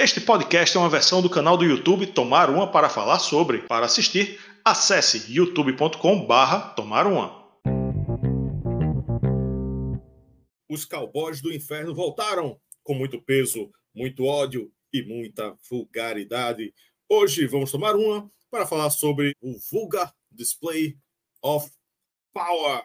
Este podcast é uma versão do canal do YouTube Tomar Uma para falar sobre. Para assistir, acesse youtube.com/barra Tomar Uma. Os cowboys do inferno voltaram com muito peso, muito ódio e muita vulgaridade. Hoje vamos tomar uma para falar sobre o Vulgar Display of Power.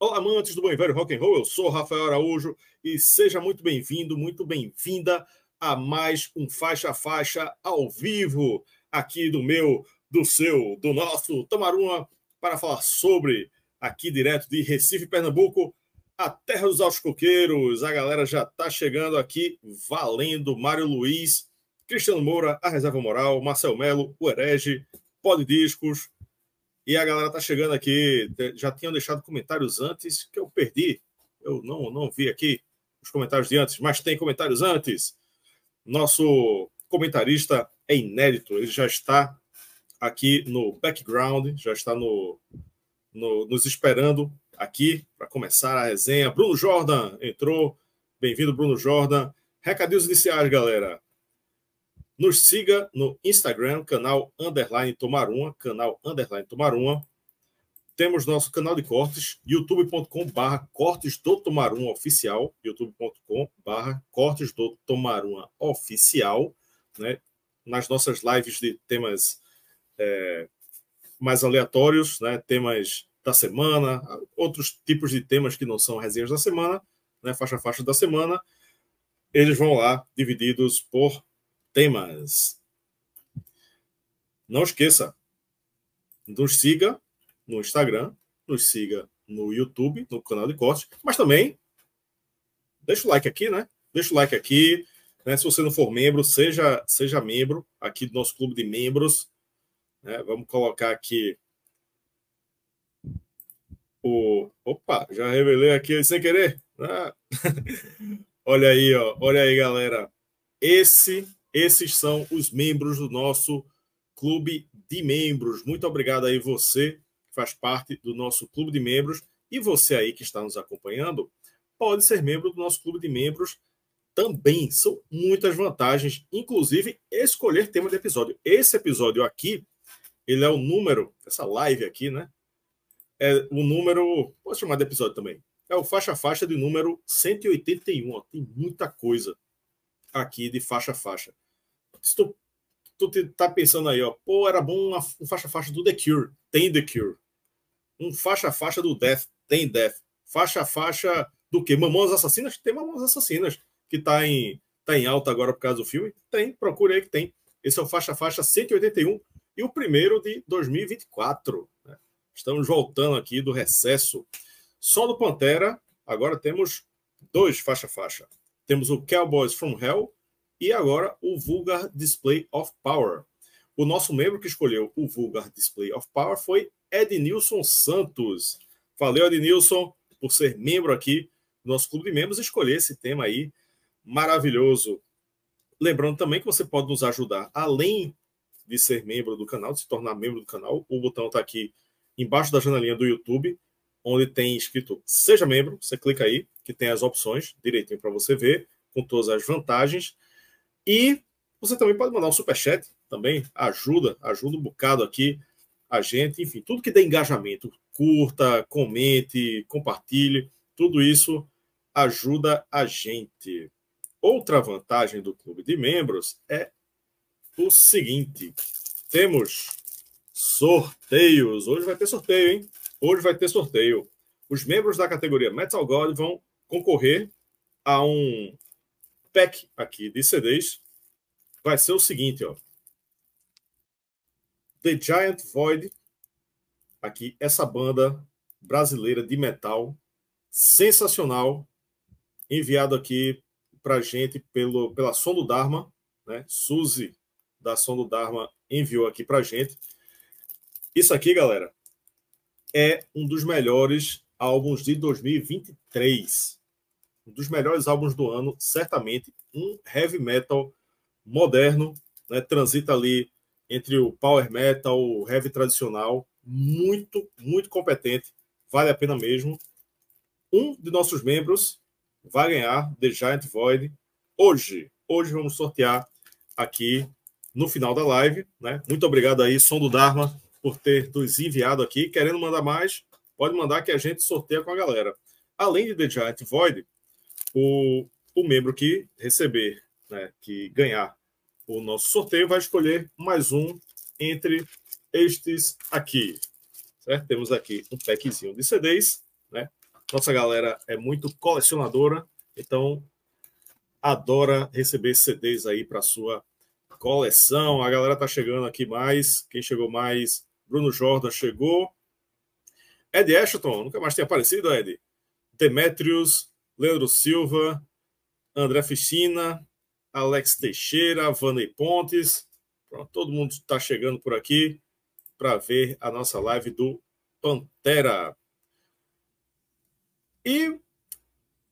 Olá, amantes do bom e velho rock and roll. Eu sou Rafael Araújo e seja muito bem-vindo, muito bem-vinda a mais um faixa a faixa ao vivo aqui do meu, do seu, do nosso Tomar uma para falar sobre aqui direto de Recife, Pernambuco, a terra dos altos coqueiros. A galera já está chegando aqui valendo. Mário Luiz, Cristiano Moura, a Reserva Moral, Marcel Melo, o Herege, Pode Discos, e a galera tá chegando aqui. Já tinham deixado comentários antes que eu perdi. Eu não, não vi aqui os comentários de antes, mas tem comentários antes. Nosso comentarista é inédito. Ele já está aqui no background, já está no, no nos esperando aqui para começar a resenha. Bruno Jordan entrou. Bem-vindo, Bruno Jordan. Recadinhos iniciais, galera. Nos siga no Instagram, canal Underline Tomar Uma, canal Underline Tomar Uma. Temos nosso canal de cortes, youtube.com barra cortes do Tomar Uma Oficial, youtube.com barra cortes do Tomar Uma Oficial, né? nas nossas lives de temas é, mais aleatórios, né? temas da semana, outros tipos de temas que não são resenhas da semana, né? faixa faixa da semana, eles vão lá divididos por temas. Não esqueça, nos siga no Instagram, nos siga no YouTube, no canal de cortes, mas também deixa o like aqui, né? Deixa o like aqui. Né? Se você não for membro, seja, seja membro aqui do nosso clube de membros. Né? Vamos colocar aqui o. Opa, já revelei aqui sem querer. Ah. olha aí, ó. Olha aí, galera. Esse esses são os membros do nosso clube de membros. Muito obrigado aí você faz parte do nosso clube de membros e você aí que está nos acompanhando pode ser membro do nosso clube de membros também. São muitas vantagens, inclusive escolher tema de episódio. Esse episódio aqui, ele é o número, essa live aqui, né? É o número, posso chamar de episódio também. É o faixa faixa de número 181. Ó, tem muita coisa aqui de faixa faixa se tu, tu tá pensando aí, ó, pô, era bom uma, um faixa-faixa do The Cure, tem The Cure. Um faixa-faixa do Death, tem Death. Faixa-faixa do quê? Mamãos Assassinas? Tem Mamãos Assassinas, que tá em, tá em alta agora por causa do filme. Tem, procure aí que tem. Esse é o faixa-faixa 181 e o primeiro de 2024. Né? Estamos voltando aqui do recesso. Só do Pantera, agora temos dois faixa-faixa. Temos o Cowboys from Hell e agora o Vulgar Display of Power. O nosso membro que escolheu o Vulgar Display of Power foi Ednilson Santos. Valeu, Ednilson, por ser membro aqui do nosso clube de membros e escolher esse tema aí maravilhoso. Lembrando também que você pode nos ajudar, além de ser membro do canal, de se tornar membro do canal. O botão está aqui embaixo da janelinha do YouTube, onde tem escrito Seja Membro. Você clica aí, que tem as opções direitinho para você ver, com todas as vantagens. E você também pode mandar um superchat, também ajuda, ajuda um bocado aqui a gente. Enfim, tudo que dê engajamento, curta, comente, compartilhe, tudo isso ajuda a gente. Outra vantagem do clube de membros é o seguinte: temos sorteios. Hoje vai ter sorteio, hein? Hoje vai ter sorteio. Os membros da categoria Metal God vão concorrer a um pack aqui de CDs vai ser o seguinte, ó. The Giant Void, aqui, essa banda brasileira de metal, sensacional, enviado aqui pra gente pelo, pela Som do Dharma, né? Suzy, da Som do Dharma, enviou aqui pra gente. Isso aqui, galera, é um dos melhores álbuns de 2023 um dos melhores álbuns do ano, certamente um heavy metal moderno, né, transita ali entre o power metal, o heavy tradicional, muito, muito competente, vale a pena mesmo. Um de nossos membros vai ganhar The Giant Void hoje, hoje vamos sortear aqui no final da live. Né? Muito obrigado aí, Som do Dharma, por ter nos enviado aqui. Querendo mandar mais, pode mandar que a gente sorteia com a galera. Além de The Giant Void, o, o membro que receber, né, que ganhar o nosso sorteio, vai escolher mais um entre estes aqui. Certo? Temos aqui um packzinho de CDs. Né? Nossa galera é muito colecionadora, então adora receber CDs aí para sua coleção. A galera tá chegando aqui mais. Quem chegou mais? Bruno Jordan chegou. Ed Ashton, nunca mais tinha aparecido, Ed. Demetrius, Leandro Silva, André Ficina, Alex Teixeira, Vanei Pontes. Pronto, todo mundo está chegando por aqui para ver a nossa live do Pantera. E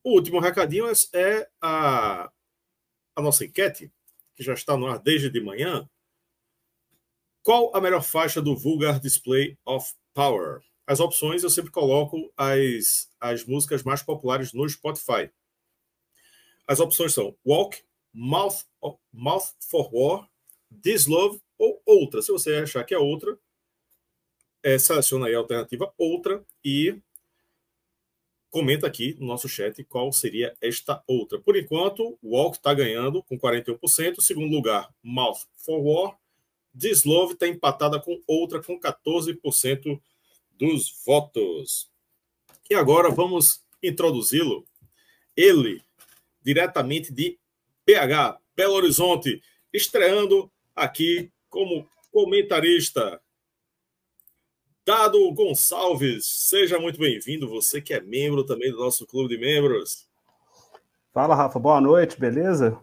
o último recadinho é, é a, a nossa enquete, que já está no ar desde de manhã. Qual a melhor faixa do Vulgar Display of Power? As opções eu sempre coloco as, as músicas mais populares no Spotify. As opções são Walk, Mouth, Mouth for War, This Love ou outra. Se você achar que é outra, é, seleciona aí a alternativa outra e comenta aqui no nosso chat qual seria esta outra. Por enquanto, Walk está ganhando com 41%. Segundo lugar, Mouth for War. This Love está empatada com outra com 14% dos votos. E agora vamos introduzi-lo. Ele, diretamente de BH, Belo Horizonte, estreando aqui como comentarista. Dado Gonçalves, seja muito bem-vindo, você que é membro também do nosso clube de membros. Fala, Rafa, boa noite, beleza?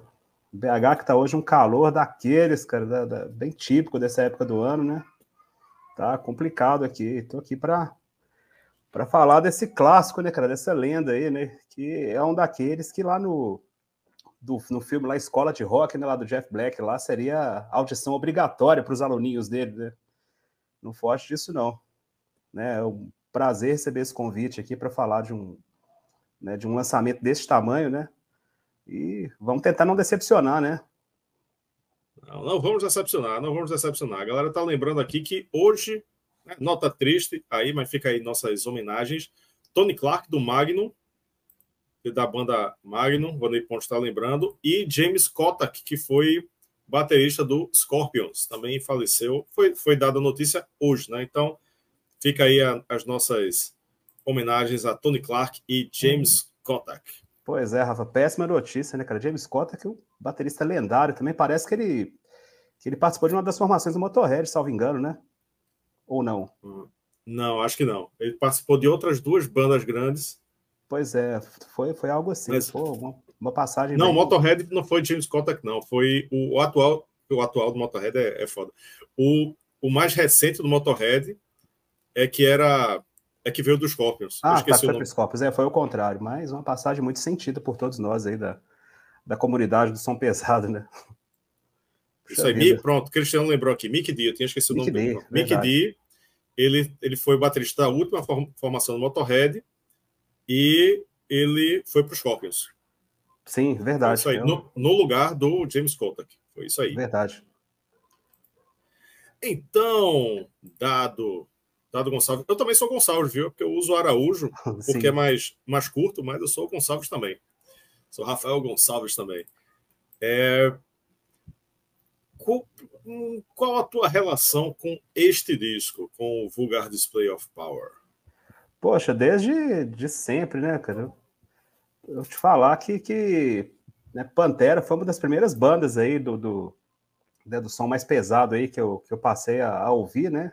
BH que tá hoje um calor daqueles, cara, da, da, bem típico dessa época do ano, né? Tá complicado aqui. Tô aqui para para falar desse clássico, né, cara, dessa lenda aí, né, que é um daqueles que lá no do, no filme lá Escola de Rock, né, lá do Jeff Black, lá seria audição obrigatória para os aluninhos dele, né? Não foge disso não, né? É um prazer receber esse convite aqui para falar de um né, de um lançamento desse tamanho, né? E vamos tentar não decepcionar, né? Não, não vamos decepcionar, não vamos decepcionar. A galera tá lembrando aqui que hoje, né, nota triste aí, mas fica aí nossas homenagens. Tony Clark, do Magnum, da banda Magnum, Vanei Ponte está lembrando, e James Kotak, que foi baterista do Scorpions, também faleceu. Foi, foi dada a notícia hoje, né? Então, fica aí a, as nossas homenagens a Tony Clark e James Kotak. Pois é, Rafa, péssima notícia, né, cara? James Kotak, um baterista lendário, também parece que ele, que ele participou de uma das formações do Motorhead, salvo engano, né? Ou não? Hum, não, acho que não. Ele participou de outras duas bandas grandes. Pois é, foi, foi algo assim. Mas, Pô, uma, uma, passagem. Não, o Motorhead não foi James Kotak, não. Foi o, o, atual. O atual do Motorhead é, é foda. O, o mais recente do Motorhead é que era é que veio dos Scorpions. Ah, tá, foi Scorpions. É, foi o contrário, mas uma passagem muito sentida por todos nós aí da, da comunidade do som pesado, né? Isso aí, pronto, Cristiano lembrou aqui, Mick D, eu tinha esquecido Mick o nome dele. Mick D, ele, ele foi baterista da última formação do Motorhead e ele foi para os Scorpions. Sim, verdade. Foi isso aí, no, no, lugar do James Kotak. Foi isso aí. Verdade. Então, dado Dado Gonçalves. Eu também sou Gonçalves, viu? Porque eu uso Araújo, porque é mais, mais curto, mas eu sou Gonçalves também. Sou Rafael Gonçalves também. É... Qual, qual a tua relação com este disco, com o Vulgar Display of Power? Poxa, desde de sempre, né, cara? Eu te falar que, que né, Pantera foi uma das primeiras bandas aí do, do, né, do som mais pesado aí que eu, que eu passei a, a ouvir, né?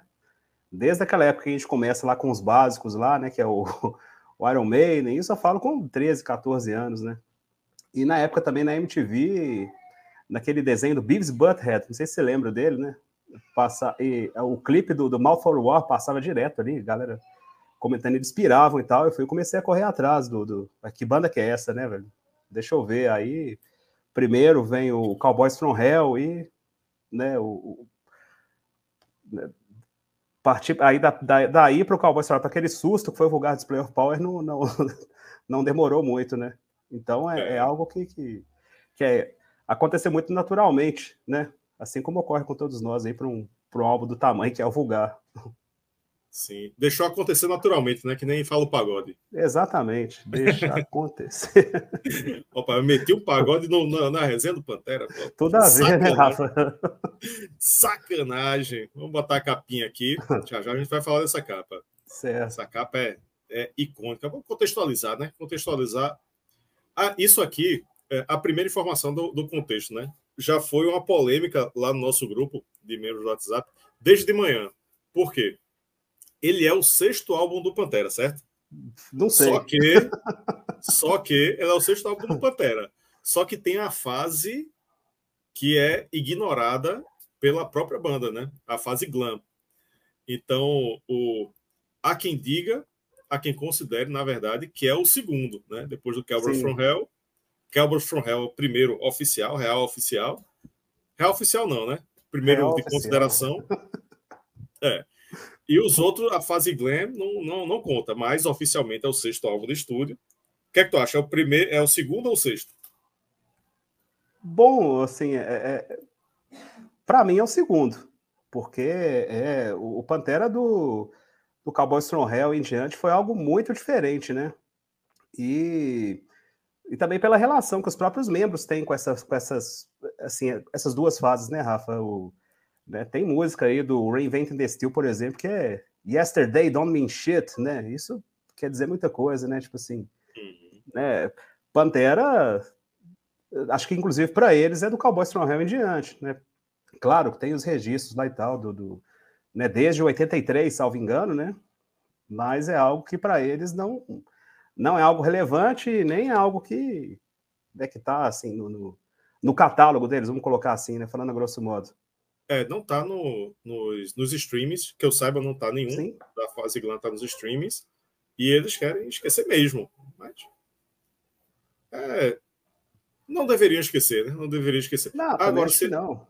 Desde aquela época que a gente começa lá com os básicos lá, né? Que é o, o Iron Maiden, isso eu falo com 13, 14 anos, né? E na época também na MTV, naquele desenho do Beavis Butthead, não sei se você lembra dele, né? Passa, e, o clipe do, do Mal for War passava direto ali, galera comentando, eles piravam e tal. Eu fui comecei a correr atrás do, do. Que banda que é essa, né, velho? Deixa eu ver. Aí, primeiro vem o Cowboys from Hell e, né, o, o né, partir aí da, da, daí para o Cowboys para aquele susto que foi o vulgar display of power não, não, não demorou muito, né? Então é, é. é algo que, que, que, é acontecer muito naturalmente, né? Assim como ocorre com todos nós aí para um, um álbum do tamanho que é o vulgar. Sim, deixou acontecer naturalmente, né? Que nem fala o pagode. Exatamente, deixa acontecer. Opa, eu meti o um pagode no, na, na resenha do Pantera. Pô. Tudo a ver, né, Rafa? Sacanagem. Vamos botar a capinha aqui. Já já a gente vai falar dessa capa. Certo. Essa capa é, é icônica. Vamos contextualizar, né? Contextualizar. Ah, isso aqui é a primeira informação do, do contexto, né? Já foi uma polêmica lá no nosso grupo de membros do WhatsApp desde de manhã. Por quê? Ele é o sexto álbum do Pantera, certo? Não sei. Só que, só que ele é o sexto álbum do Pantera. Só que tem a fase que é ignorada pela própria banda, né? A fase glam. Então, o, há quem diga, há quem considere, na verdade, que é o segundo, né? Depois do Cowboys from Hell. Cowboys from Hell, o primeiro oficial, real oficial. Real oficial não, né? Primeiro real de oficial. consideração. É. E os outros, a fase glam não, não, não conta, mas oficialmente é o sexto álbum do estúdio. O que é que tu acha? É o primeiro, é o segundo ou o sexto? Bom, assim, é, é para mim é o segundo, porque é o Pantera do, do Cowboy Strong Hell em diante foi algo muito diferente, né? E, e também pela relação que os próprios membros têm com essas, com essas, assim, essas duas fases, né, Rafa? O, né? Tem música aí do Reinventing the Steel, por exemplo, que é Yesterday Don't Mean Shit, né? Isso quer dizer muita coisa, né? Tipo assim, uhum. né? Pantera, acho que inclusive para eles é do Cowboy Strong em diante, né? Claro que tem os registros lá e tal, do, do né? desde 83, salvo engano, né? Mas é algo que para eles não, não é algo relevante, nem é algo que é que tá assim no, no, no catálogo deles, vamos colocar assim, né? Falando a grosso modo. É, não tá no, nos, nos streams, que eu saiba, não tá nenhum Sim. da fase Glam tá nos streams. E eles querem esquecer mesmo. Mas. É, não deveriam esquecer, né? Não deveriam esquecer. Não, agora, seria, não.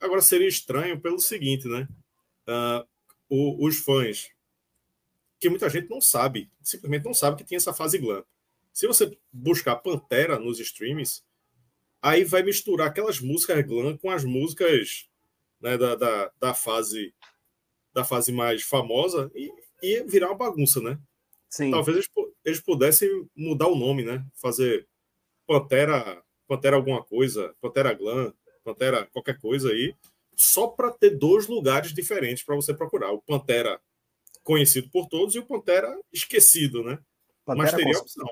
agora seria estranho pelo seguinte, né? Uh, o, os fãs, que muita gente não sabe, simplesmente não sabe que tem essa fase glam. Se você buscar Pantera nos streams, aí vai misturar aquelas músicas glam com as músicas né, da, da, da, fase da fase mais famosa e, e virar uma bagunça, né? Sim. Talvez eles, eles pudessem mudar o nome, né? Fazer Pantera, Pantera alguma coisa, Pantera Glam, Pantera qualquer coisa aí, só para ter dois lugares diferentes para você procurar. O Pantera conhecido por todos e o Pantera esquecido, né? Pantera Mas teria opção.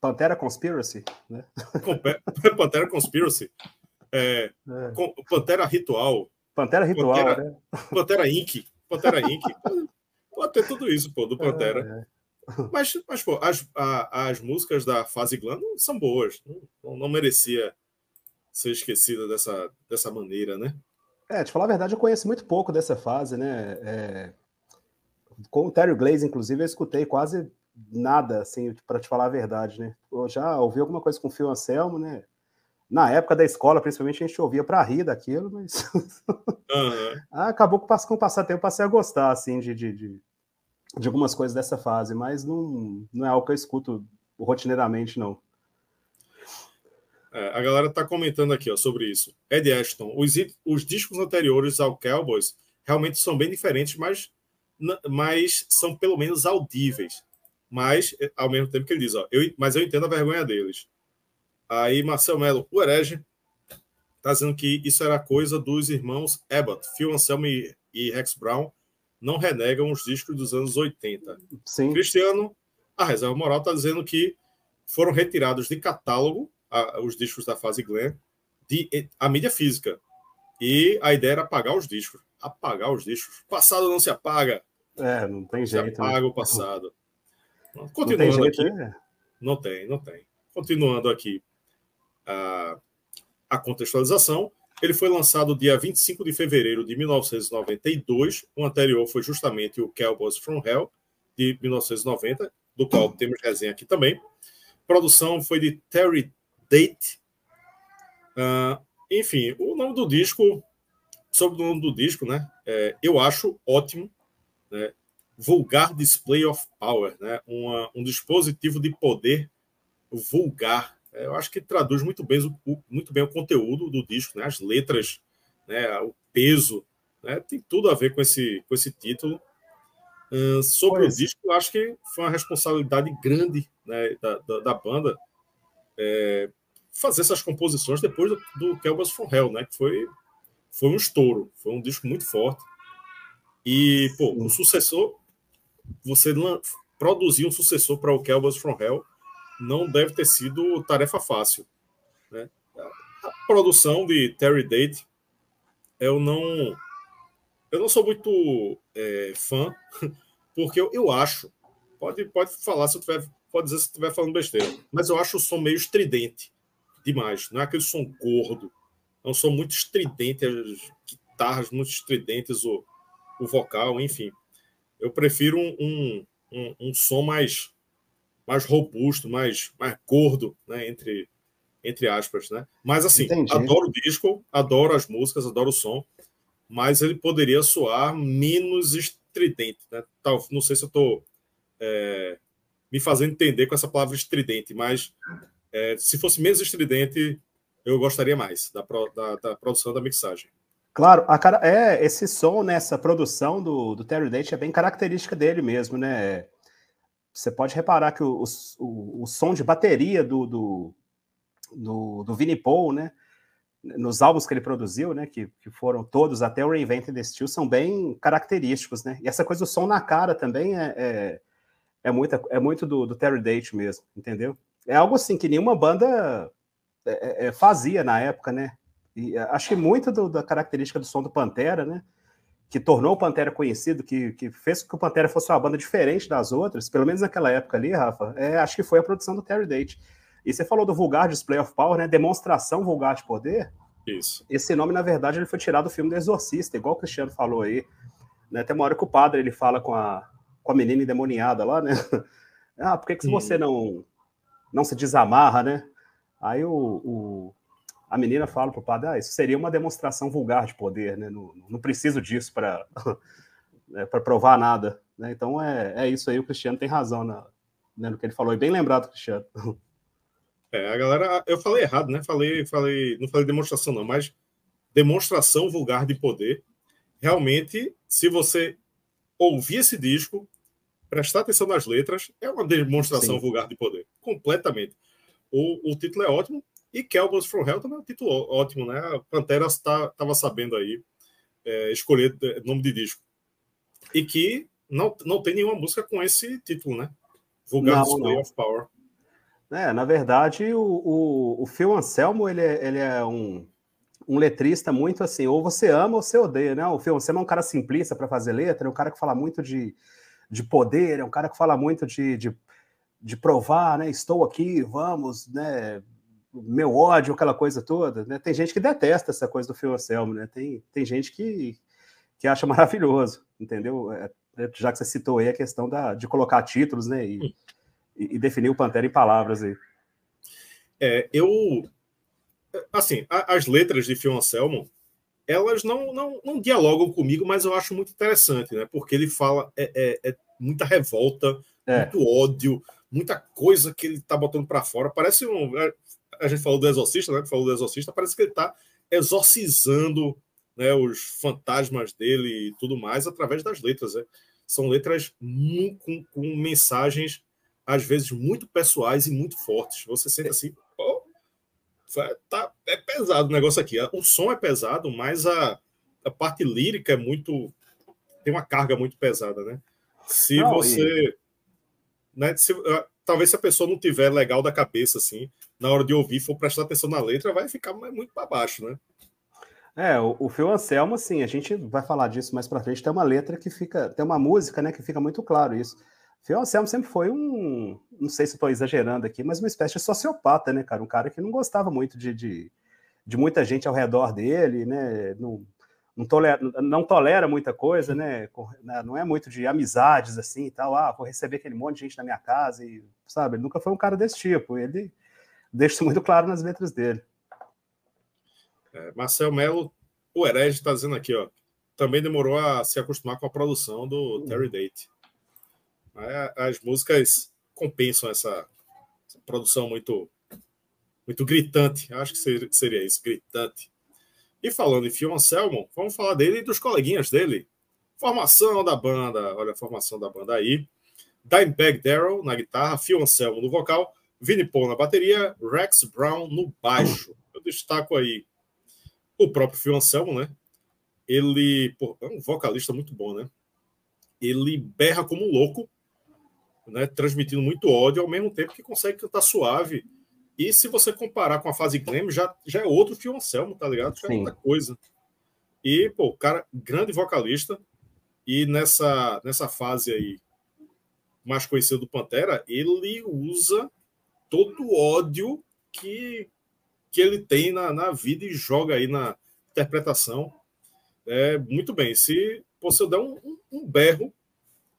Pantera Conspiracy, né? Pantera Conspiracy. É, é. Pantera Ritual. Pantera Ritual, Pantera, né? Pantera Inc. Pantera Inc. Pode ter tudo isso, pô, do é, Pantera. É, é. Mas, mas, pô, as, a, as músicas da fase glam são boas. Não, não merecia ser esquecida dessa, dessa maneira, né? É, te falar a verdade, eu conheço muito pouco dessa fase, né? É... Com o Terry Glaze, inclusive, eu escutei quase nada, assim, para te falar a verdade, né? Eu já ouvi alguma coisa com o Phil Anselmo, né? Na época da escola, principalmente, a gente ouvia para rir daquilo, mas uhum. acabou que com o passar tempo passei a gostar assim de, de, de, de, algumas coisas dessa fase, mas não, não é algo que eu escuto rotineiramente, não. É, a galera está comentando aqui ó, sobre isso. Ed Ashton, os, os discos anteriores ao Cowboys realmente são bem diferentes, mas, mas são pelo menos audíveis. Mas, ao mesmo tempo que ele diz, ó, eu, mas eu entendo a vergonha deles Aí Marcel Melo, o herege, está dizendo que isso era coisa dos irmãos Abbott, Phil Anselmo e, e Rex Brown, não renegam os discos dos anos 80. Sim. Cristiano, a reserva moral está dizendo que foram retirados de catálogo a, os discos da fase Glenn, de, a mídia física. E a ideia era apagar os discos. Apagar os discos. O passado não se apaga. É, não tem jeito. Se apaga né? o passado. Continuando jeito, aqui. É. Não tem, não tem. Continuando aqui a, a contextualização. Ele foi lançado dia 25 de fevereiro de 1992. O anterior foi justamente o Cowboys from Hell, de 1990, do qual temos resenha aqui também. A produção foi de Terry Date. Uh, enfim, o nome do disco, sobre o nome do disco, né? É, eu acho ótimo. Né? Vulgar Display of Power, né? Uma, um dispositivo de poder vulgar eu acho que traduz muito bem o, muito bem o conteúdo do disco, né? As letras, né? O peso, né? Tem tudo a ver com esse, com esse título. Uh, sobre pois. o disco, eu acho que foi uma responsabilidade grande né, da, da, da banda é, fazer essas composições depois do, do Kelbas from Hell, né? Que foi, foi um estouro, foi um disco muito forte. E, pô, o sucessor, você produzir um sucessor para o Kelbas from Hell não deve ter sido tarefa fácil. Né? A produção de Terry Date, eu não, eu não sou muito é, fã, porque eu, eu acho, pode, pode falar se eu tiver, pode dizer se eu estiver falando besteira, mas eu acho o som meio estridente demais. Não é aquele som gordo, é um som muito estridente, as guitarras muito estridentes, o, o vocal, enfim. Eu prefiro um, um, um, um som mais mais robusto, mais, mais gordo, né? Entre, entre aspas, né? Mas assim, Entendi. adoro o disco, adoro as músicas, adoro o som, mas ele poderia soar menos estridente, né? Tal, não sei se eu estou é, me fazendo entender com essa palavra estridente, mas é, se fosse menos estridente, eu gostaria mais da, da, da, produção da mixagem. Claro, a cara, é esse som nessa produção do, do Terry Date é bem característica dele mesmo, né? Você pode reparar que o, o, o som de bateria do, do, do, do Paul, né? Nos álbuns que ele produziu, né? Que, que foram todos até o Reinvented the Steel, são bem característicos, né? E essa coisa do som na cara também é, é, é, muita, é muito do, do Terry Date mesmo, entendeu? É algo assim que nenhuma banda é, é, é fazia na época, né? E acho que muito do, da característica do som do Pantera, né? Que tornou o Pantera conhecido, que, que fez com que o Pantera fosse uma banda diferente das outras, pelo menos naquela época ali, Rafa, é, acho que foi a produção do Terry Date. E você falou do vulgar display of power, né? Demonstração vulgar de poder. Isso. Esse nome, na verdade, ele foi tirado do filme do Exorcista, igual o Cristiano falou aí. Né? Tem uma hora que o padre ele fala com a, com a menina endemoniada lá, né? ah, por que, que você não, não se desamarra, né? Aí o, o, a menina fala para o padre, ah, isso seria uma demonstração vulgar de poder, né? Não, não preciso disso para né, para provar nada, né? Então é, é isso aí, o Cristiano tem razão na, né, no que ele falou, e bem lembrado, Cristiano. É, a galera, eu falei errado, né? Falei, falei, não falei demonstração não, mas demonstração vulgar de poder. Realmente, se você ouvir esse disco, prestar atenção nas letras, é uma demonstração Sim. vulgar de poder, completamente. O, o título é ótimo, e Cowboys from Hell também é um título ótimo, né? A Pantera estava tá, sabendo aí é, escolher é, nome de disco. E que não, não tem nenhuma música com esse título, né? Vulgar Display of Power. É, na verdade, o, o, o Phil Anselmo, ele é, ele é um, um letrista muito assim, ou você ama ou você odeia, né? O Phil Anselmo é um cara simplista para fazer letra, é um cara que fala muito de, de poder, é um cara que fala muito de, de, de provar, né? Estou aqui, vamos, né? Meu ódio, aquela coisa toda, né? Tem gente que detesta essa coisa do Phil Anselmo, né? Tem, tem gente que, que acha maravilhoso, entendeu? É, é, já que você citou aí a questão da, de colocar títulos, né? E, e, e definir o Pantera em palavras aí. É, eu... Assim, as letras de Phil Anselmo, elas não, não, não dialogam comigo, mas eu acho muito interessante, né? Porque ele fala é, é, é muita revolta, é. muito ódio, muita coisa que ele tá botando para fora. Parece um a gente falou do Exorcista, né? Falou do Exorcista, parece que ele está exorcizando né, os fantasmas dele e tudo mais através das letras. Né? São letras com, com, mensagens, às vezes, muito pessoais e muito fortes. Você sente assim, pô, tá, é pesado o negócio aqui. O som é pesado, mas a, a parte lírica é muito. tem uma carga muito pesada, né? Se Não, você. E... Né, se, talvez se a pessoa não tiver legal da cabeça, assim, na hora de ouvir, for prestar atenção na letra, vai ficar muito para baixo, né? É, o, o Phil Anselmo, assim, a gente vai falar disso mais para frente, tem uma letra que fica, tem uma música, né, que fica muito claro isso. Phil Anselmo sempre foi um, não sei se estou exagerando aqui, mas uma espécie de sociopata, né, cara? Um cara que não gostava muito de, de, de muita gente ao redor dele, né? Não, não tolera, não tolera muita coisa, né? né? Não é muito de amizades assim e tal. Ah, vou receber aquele monte de gente na minha casa e, sabe? Ele nunca foi um cara desse tipo. Ele deixa isso muito claro nas letras dele. É, Marcel Melo, o herege, está dizendo aqui, ó. Também demorou a se acostumar com a produção do Terry Date. As músicas compensam essa, essa produção muito muito gritante. Acho que seria isso, gritante. E falando em Phil Anselmo, vamos falar dele e dos coleguinhas dele. Formação da banda, olha a formação da banda aí. Dimebag Darrell na guitarra, Phil Anselmo no vocal, Vinnie Paul na bateria, Rex Brown no baixo. Eu destaco aí o próprio Phil Anselmo, né? Ele pô, é um vocalista muito bom, né? Ele berra como um louco, né? transmitindo muito ódio, ao mesmo tempo que consegue cantar suave. E se você comparar com a fase glam, já, já é outro Phil Anselmo, tá ligado? Já é outra coisa. E, pô, cara, grande vocalista. E nessa, nessa fase aí, mais conhecido do Pantera, ele usa todo o ódio que, que ele tem na, na vida e joga aí na interpretação. É, muito bem. Se você der um, um, um berro,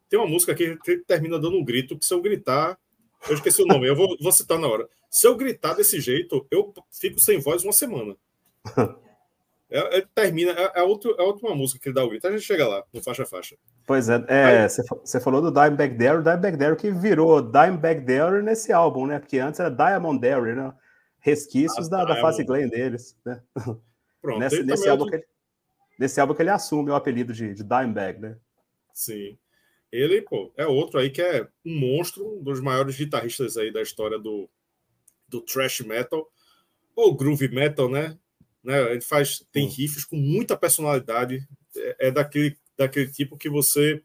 tem uma música que, que termina dando um grito, que se eu gritar, eu esqueci o nome, eu vou, vou citar na hora. Se eu gritar desse jeito, eu fico sem voz uma semana. É, é, termina, é, é, outro, é outra música que ele dá o grito. A gente chega lá, no faixa a faixa. Pois é, é você falou do Dimebag Darrell, Dimebag Darrell que virou Dimebag Darrell nesse álbum, né? Porque antes era Diamond Darrell, né? Resquícios ah, da, da fase glam deles, né? Pronto, nesse, nesse, é álbum outro... que ele, nesse álbum que ele assume o apelido de, de Dimebag, né? Sim. Ele, pô, é outro aí que é um monstro, um dos maiores guitarristas aí da história do, do thrash metal, ou groove metal, né? né? Ele faz, tem riffs com muita personalidade, é, é, daquele, daquele tipo que você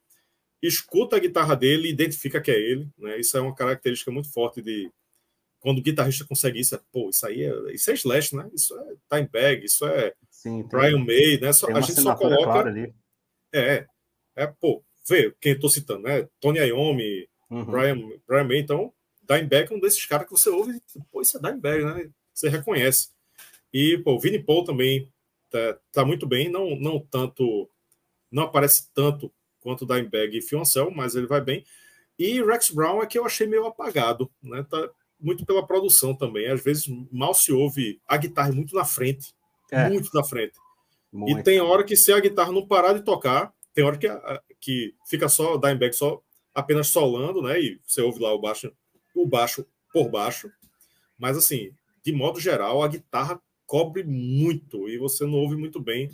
escuta a guitarra dele e identifica que é ele, né? Isso é uma característica muito forte de quando o guitarrista consegue isso, é, pô, isso aí é, isso é Slash, né? Isso é Time Bag, isso é Sim, Brian May, né? Só, a gente só coloca É, é, pô, vê quem eu tô citando, né? Tony Iommi, uhum. Brian, Brian May, então Dimebag é um desses caras que você ouve e, pô, isso é Dimebag, né? Você reconhece. E, pô, o Vini Paul também tá, tá, muito bem, não, não tanto, não aparece tanto quanto Dimebag e Fioncel, mas ele vai bem. E Rex Brown é que eu achei meio apagado, né? Tá muito pela produção também. Às vezes mal se ouve a guitarra muito na frente, é. muito na frente. Muito. E tem hora que se a guitarra não parar de tocar, tem hora que, que fica só o Dimebag só apenas solando, né? E você ouve lá o baixo, o baixo por baixo. Mas assim, de modo geral, a guitarra cobre muito e você não ouve muito bem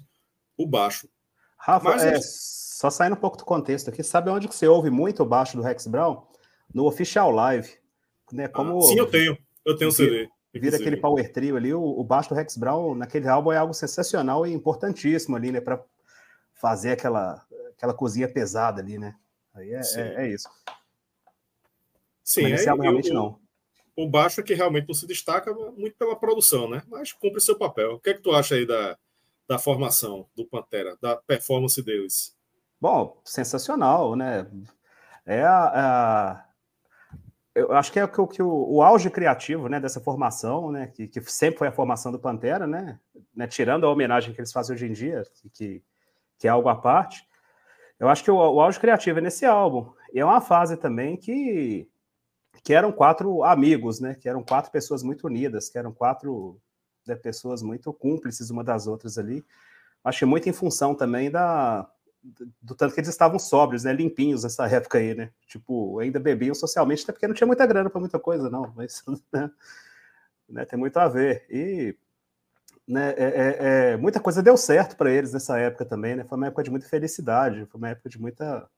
o baixo. Rafa, Mas, é, só saindo um pouco do contexto aqui, sabe onde que você ouve muito o baixo do Rex Brown? No Official Live. Né? Como, ah, sim, eu tenho. Eu tenho um CD. Vira aquele power trio ali, o, o baixo do Rex Brown naquele álbum é algo sensacional e importantíssimo ali, né? Para fazer aquela, aquela cozinha pesada ali, né? Aí é, é, é, isso. Sim, Mas é, realmente eu, não. O baixo é que realmente não se destaca muito pela produção, né? Mas cumpre seu papel. O que é que tu acha aí da, da formação do Pantera, da performance deles? Bom, sensacional, né? É a, a eu acho que é o, que o, o, auge criativo né, dessa formação, né, que, que, sempre foi a formação do Pantera, né, né, tirando a homenagem que eles fazem hoje em dia, que, que é algo à parte, eu acho que o, o auge criativo é nesse álbum. E é uma fase também que, que eram quatro amigos, né? Que eram quatro pessoas muito unidas, que eram quatro né, pessoas muito cúmplices uma das outras ali. Acho que muito em função também da, do tanto que eles estavam sóbrios, né? Limpinhos nessa época aí, né? Tipo, ainda bebiam socialmente, até porque não tinha muita grana para muita coisa, não. Mas né, né, tem muito a ver. E né, é, é, é, muita coisa deu certo para eles nessa época também, né? Foi uma época de muita felicidade, foi uma época de muita,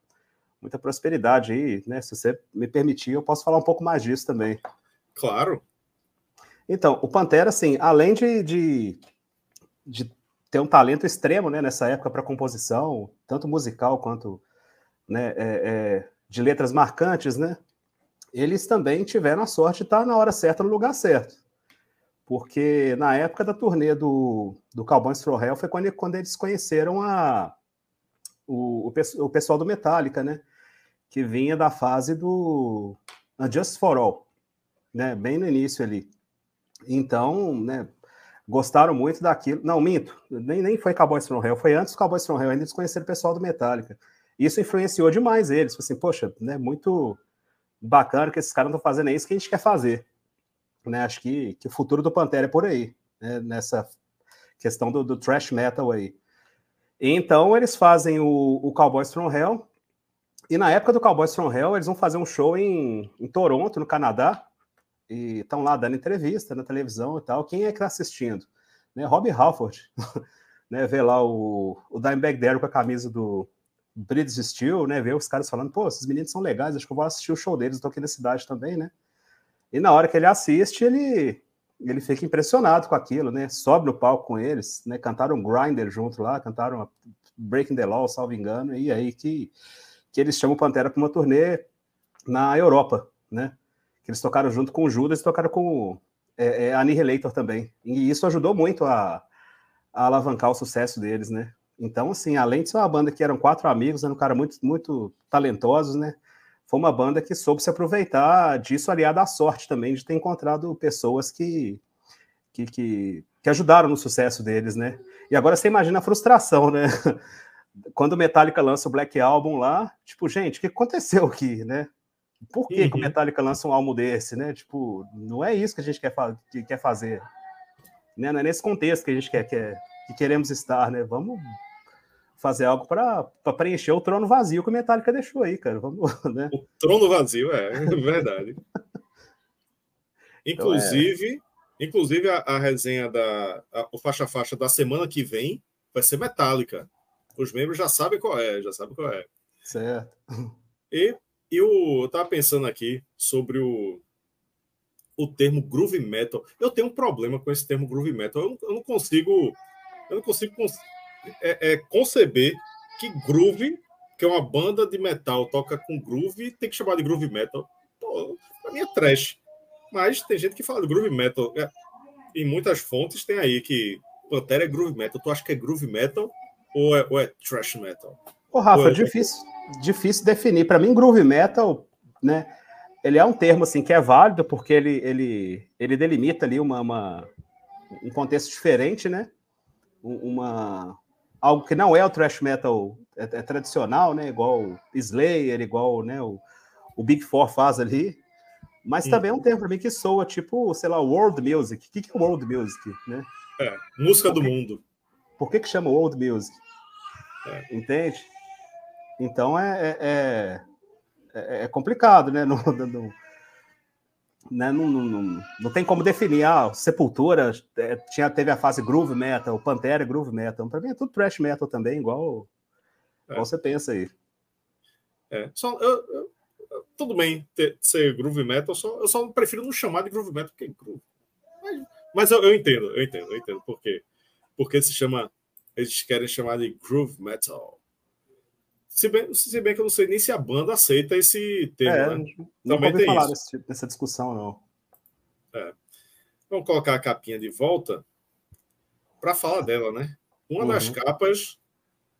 muita prosperidade aí, né? Se você me permitir, eu posso falar um pouco mais disso também. Claro. Então, o Pantera, assim, além de, de, de ter um talento extremo, né, nessa época para composição, tanto musical quanto né, é, é, de letras marcantes, né? Eles também tiveram a sorte de estar na hora certa, no lugar certo porque na época da turnê do, do Cowboys for Hell foi quando, quando eles conheceram a, o, o, o, pessoal do Metallica, né? Que vinha da fase do Just for All, né? Bem no início ali. Então, né? Gostaram muito daquilo. Não, minto. Nem, nem foi Cowboys from Hell, foi antes do Cowboys from Hell, ainda eles conheceram o pessoal do Metallica. Isso influenciou demais eles. Assim, poxa, né? Muito bacana que esses caras estão fazendo é isso que a gente quer fazer. Né? Acho que, que o futuro do Pantera é por aí, né? nessa questão do, do thrash metal aí. Então eles fazem o, o Cowboys from Hell, e na época do Cowboys from Hell, eles vão fazer um show em, em Toronto, no Canadá, e estão lá dando entrevista na televisão e tal. Quem é que está assistindo? Né? Rob Halford, né? Vê lá o, o Dimebag Darrell com a camisa do British Steel, né? Vê os caras falando, pô, esses meninos são legais, acho que eu vou assistir o show deles, estou aqui na cidade também, né? E na hora que ele assiste, ele ele fica impressionado com aquilo, né? Sobe no palco com eles, né? Cantaram Grinder junto lá, cantaram Breaking the Law, salvo engano, e aí que, que eles chamam o Pantera para uma turnê na Europa, né? Que eles tocaram junto com o Judas e tocaram com é, é, Annihilator também. E isso ajudou muito a, a, alavancar o sucesso deles, né? Então, assim, além de ser uma banda que eram quatro amigos, eram um cara muito, muito talentosos, né? Foi uma banda que soube se aproveitar disso aliado à sorte também de ter encontrado pessoas que, que, que, que ajudaram no sucesso deles, né? E agora você imagina a frustração, né? Quando o Metallica lança o Black Album lá, tipo, gente, o que aconteceu aqui, né? Por que, uhum. que o uhum. Metallica lança um álbum desse, né? Tipo, não é isso que a gente quer, fa que quer fazer. Né? Não é nesse contexto que a gente quer, quer que queremos estar, né? Vamos fazer algo para preencher o trono vazio que o Metallica deixou aí, cara. Vamos, né? O trono vazio, é, é verdade. inclusive, então, é... inclusive a, a, resenha da a, o faixa faixa da semana que vem vai ser Metallica. Os membros já sabem qual é, já sabem qual é. Certo. E eu estava pensando aqui sobre o, o termo groove metal. Eu tenho um problema com esse termo groove metal. Eu, eu não consigo, eu não consigo é, é, conceber que groove, que é uma banda de metal, toca com groove, tem que chamar de groove metal. Pô, pra mim é trash. Mas tem gente que fala de groove metal. É, em muitas fontes tem aí que Pantera é groove metal. Tu acha que é groove metal ou é, ou é trash metal? Ô, Rafa, é... difícil difícil definir. Para mim, groove metal, né? Ele é um termo assim que é válido porque ele, ele, ele delimita ali uma, uma um contexto diferente, né? Uma algo que não é o thrash metal é, é tradicional, né? Igual Slayer, igual né, o, o Big Four faz ali. Mas também é um termo para mim que soa tipo, sei lá, world music. O que, que é world music, né? É, música do mundo. Por que, que chama world music? É. Entende? Então é, é, é, é complicado, né? Não, não, né? Não, não, não, tem como definir. Ah, Sepultura é, tinha, teve a fase groove metal, Pantera groove metal. Para mim é tudo thrash metal também, igual, é. igual você pensa aí. É, só, eu, eu, tudo bem ter, ser groove metal, só, eu só prefiro não chamar de groove metal que groove. Mas, mas eu, eu, entendo, eu entendo, eu entendo por quê. Porque se chama, eles querem chamar de groove metal. Se bem, se bem que eu não sei nem se a banda aceita esse termo. É, né? Não Também tem falar desse, dessa discussão, não. É. Vamos colocar a capinha de volta para falar dela, né? Uma uhum. das capas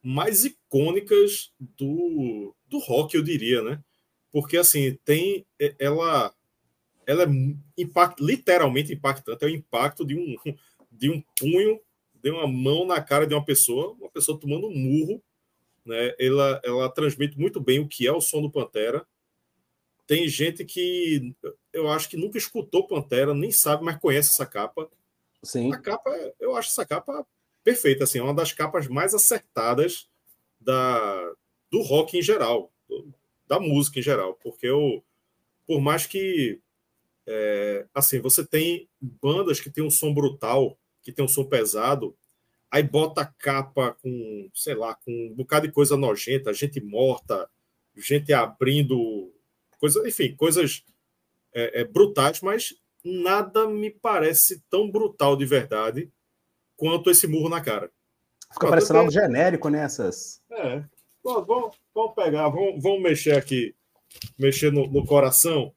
mais icônicas do, do rock, eu diria, né? Porque assim, tem ela ela é impact, literalmente impactante, é o impacto de um de um punho, de uma mão na cara de uma pessoa, uma pessoa tomando um murro né? Ela, ela transmite muito bem o que é o som do Pantera. Tem gente que eu acho que nunca escutou Pantera, nem sabe, mas conhece essa capa. Sim. A capa, eu acho essa capa perfeita, assim, é uma das capas mais acertadas da, do rock em geral, da música em geral, porque eu, por mais que é, assim, você tem bandas que tem um som brutal, que tem um som pesado, aí bota capa com, sei lá, com um bocado de coisa nojenta, gente morta, gente abrindo, coisa, enfim, coisas é, é, brutais, mas nada me parece tão brutal de verdade quanto esse murro na cara. Fica parecendo algo genérico nessas. É. Bom, vamos, vamos pegar, vamos, vamos mexer aqui, mexer no, no, coração.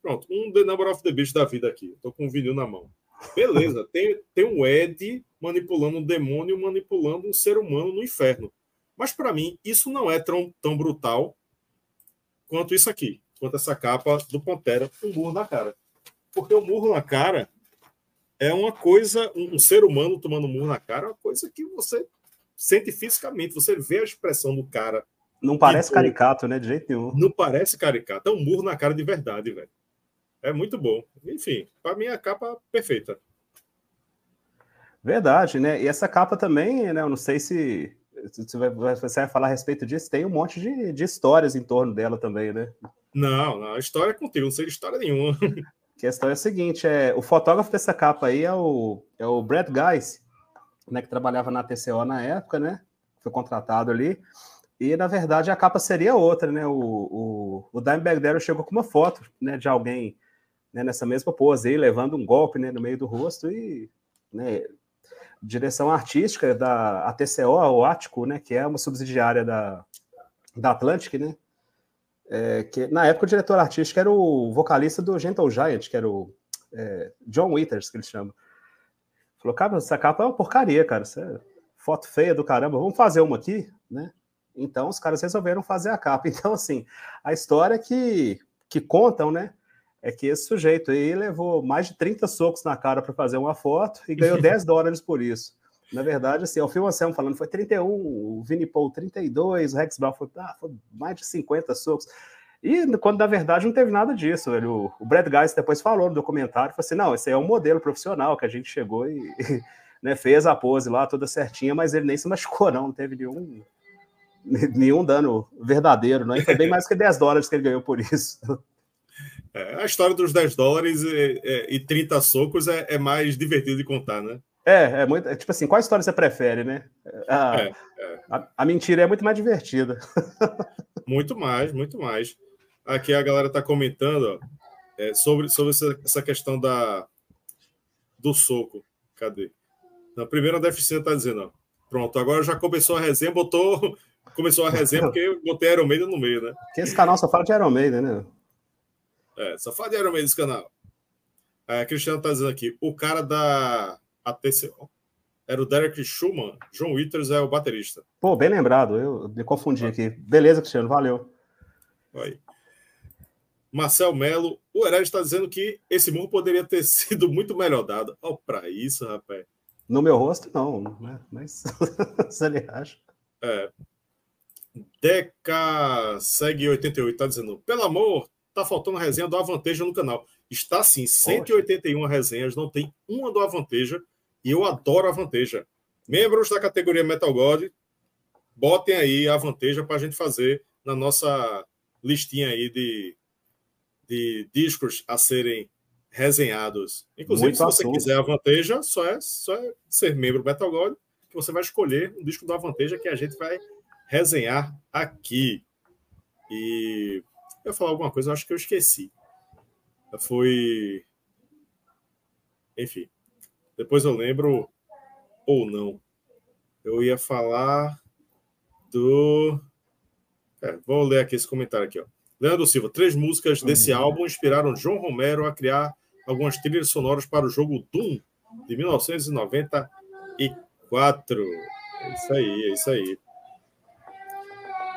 Pronto, um The Number of the Beast da vida aqui. Estou com um vinil na mão. Beleza, tem, tem um Ed manipulando um demônio, manipulando um ser humano no inferno. Mas para mim, isso não é tão, tão brutal quanto isso aqui, quanto essa capa do Pantera, um murro na cara. Porque o murro na cara é uma coisa, um, um ser humano tomando um murro na cara, é uma coisa que você sente fisicamente, você vê a expressão do cara. Não parece caricato, né? De jeito nenhum. Não parece caricato, é um murro na cara de verdade, velho. É muito bom. Enfim, para mim a capa perfeita. Verdade, né? E essa capa também, né? Eu não sei se, você vai falar a respeito disso, tem um monte de, de histórias em torno dela também, né? Não, não, a história é contigo, não sei de história nenhuma. questão é a seguinte: é, o fotógrafo dessa capa aí é o, é o Brad Guys, né, que trabalhava na TCO na época, né? Foi contratado ali. E, na verdade, a capa seria outra, né? O, o, o Dimebag Darrell chegou com uma foto né, de alguém né, nessa mesma pose aí, levando um golpe né, no meio do rosto e né, direção artística da ATCO, o Ático, né, que é uma subsidiária da, da Atlantic, né? É, que na época o diretor artístico era o vocalista do Gentle Giant, que era o é, John Withers, que ele chama. Falou, cara, essa capa é uma porcaria, cara. Isso é foto feia do caramba, vamos fazer uma aqui, né? Então os caras resolveram fazer a capa. Então, assim, a história que, que contam, né? É que esse sujeito aí levou mais de 30 socos na cara para fazer uma foto e ganhou 10 dólares por isso. Na verdade, assim, o Phil Anselmo falando foi 31, o Vini Paul 32, o Rex Brown foi, ah, foi mais de 50 socos. E quando na verdade não teve nada disso. O, o Brad Guys depois falou no documentário, falou assim: não, esse aí é um modelo profissional que a gente chegou e né, fez a pose lá toda certinha, mas ele nem se machucou, não, não teve nenhum, nenhum dano verdadeiro, não. E foi bem mais que 10 dólares que ele ganhou por isso. É, a história dos 10 dólares e, e 30 socos é, é mais divertido de contar, né? É, é muito. É, tipo assim, qual história você prefere, né? A, é, é. a, a mentira é muito mais divertida. muito mais, muito mais. Aqui a galera está comentando ó, é, sobre, sobre essa questão da, do soco. Cadê? Na primeira deficiência está dizendo, ó, pronto, agora já começou a resenha, botou. Começou a resenha porque eu botei Iron Maiden no meio, né? Porque esse canal só fala de Iron Maiden, né? É, só fala de Iron Maiden esse canal. A Cristiano está dizendo aqui, o cara da a TCO. Era o Derek Schumann, John Withers é o baterista. Pô, bem lembrado, eu me confundi aqui. Beleza, Cristiano, valeu. Aí. Marcel Melo, o Hered está dizendo que esse murro poderia ter sido muito melhor dado. Olha para isso, rapaz. No meu rosto, não, né? mas se ele acha. É. Deca segue 88, tá dizendo, pelo amor, tá faltando resenha do Avanteja no canal. Está sim, 181 Poxa. resenhas, não tem uma do Avanteja e eu adoro a Vanteja. Membros da categoria Metal God, botem aí a Vanteja para a gente fazer na nossa listinha aí de, de discos a serem resenhados. Inclusive, Muito se você assunto. quiser a Vanteja, só é, só é ser membro do Metal God que você vai escolher um disco da Vanteja que a gente vai resenhar aqui. E eu ia falar alguma coisa, eu acho que eu esqueci. Foi. Enfim. Depois eu lembro ou não. Eu ia falar do. É, vou ler aqui esse comentário aqui, ó. Leandro Silva, três músicas desse álbum inspiraram João Romero a criar algumas trilhas sonoras para o jogo Doom de 1994. É isso aí, é isso aí.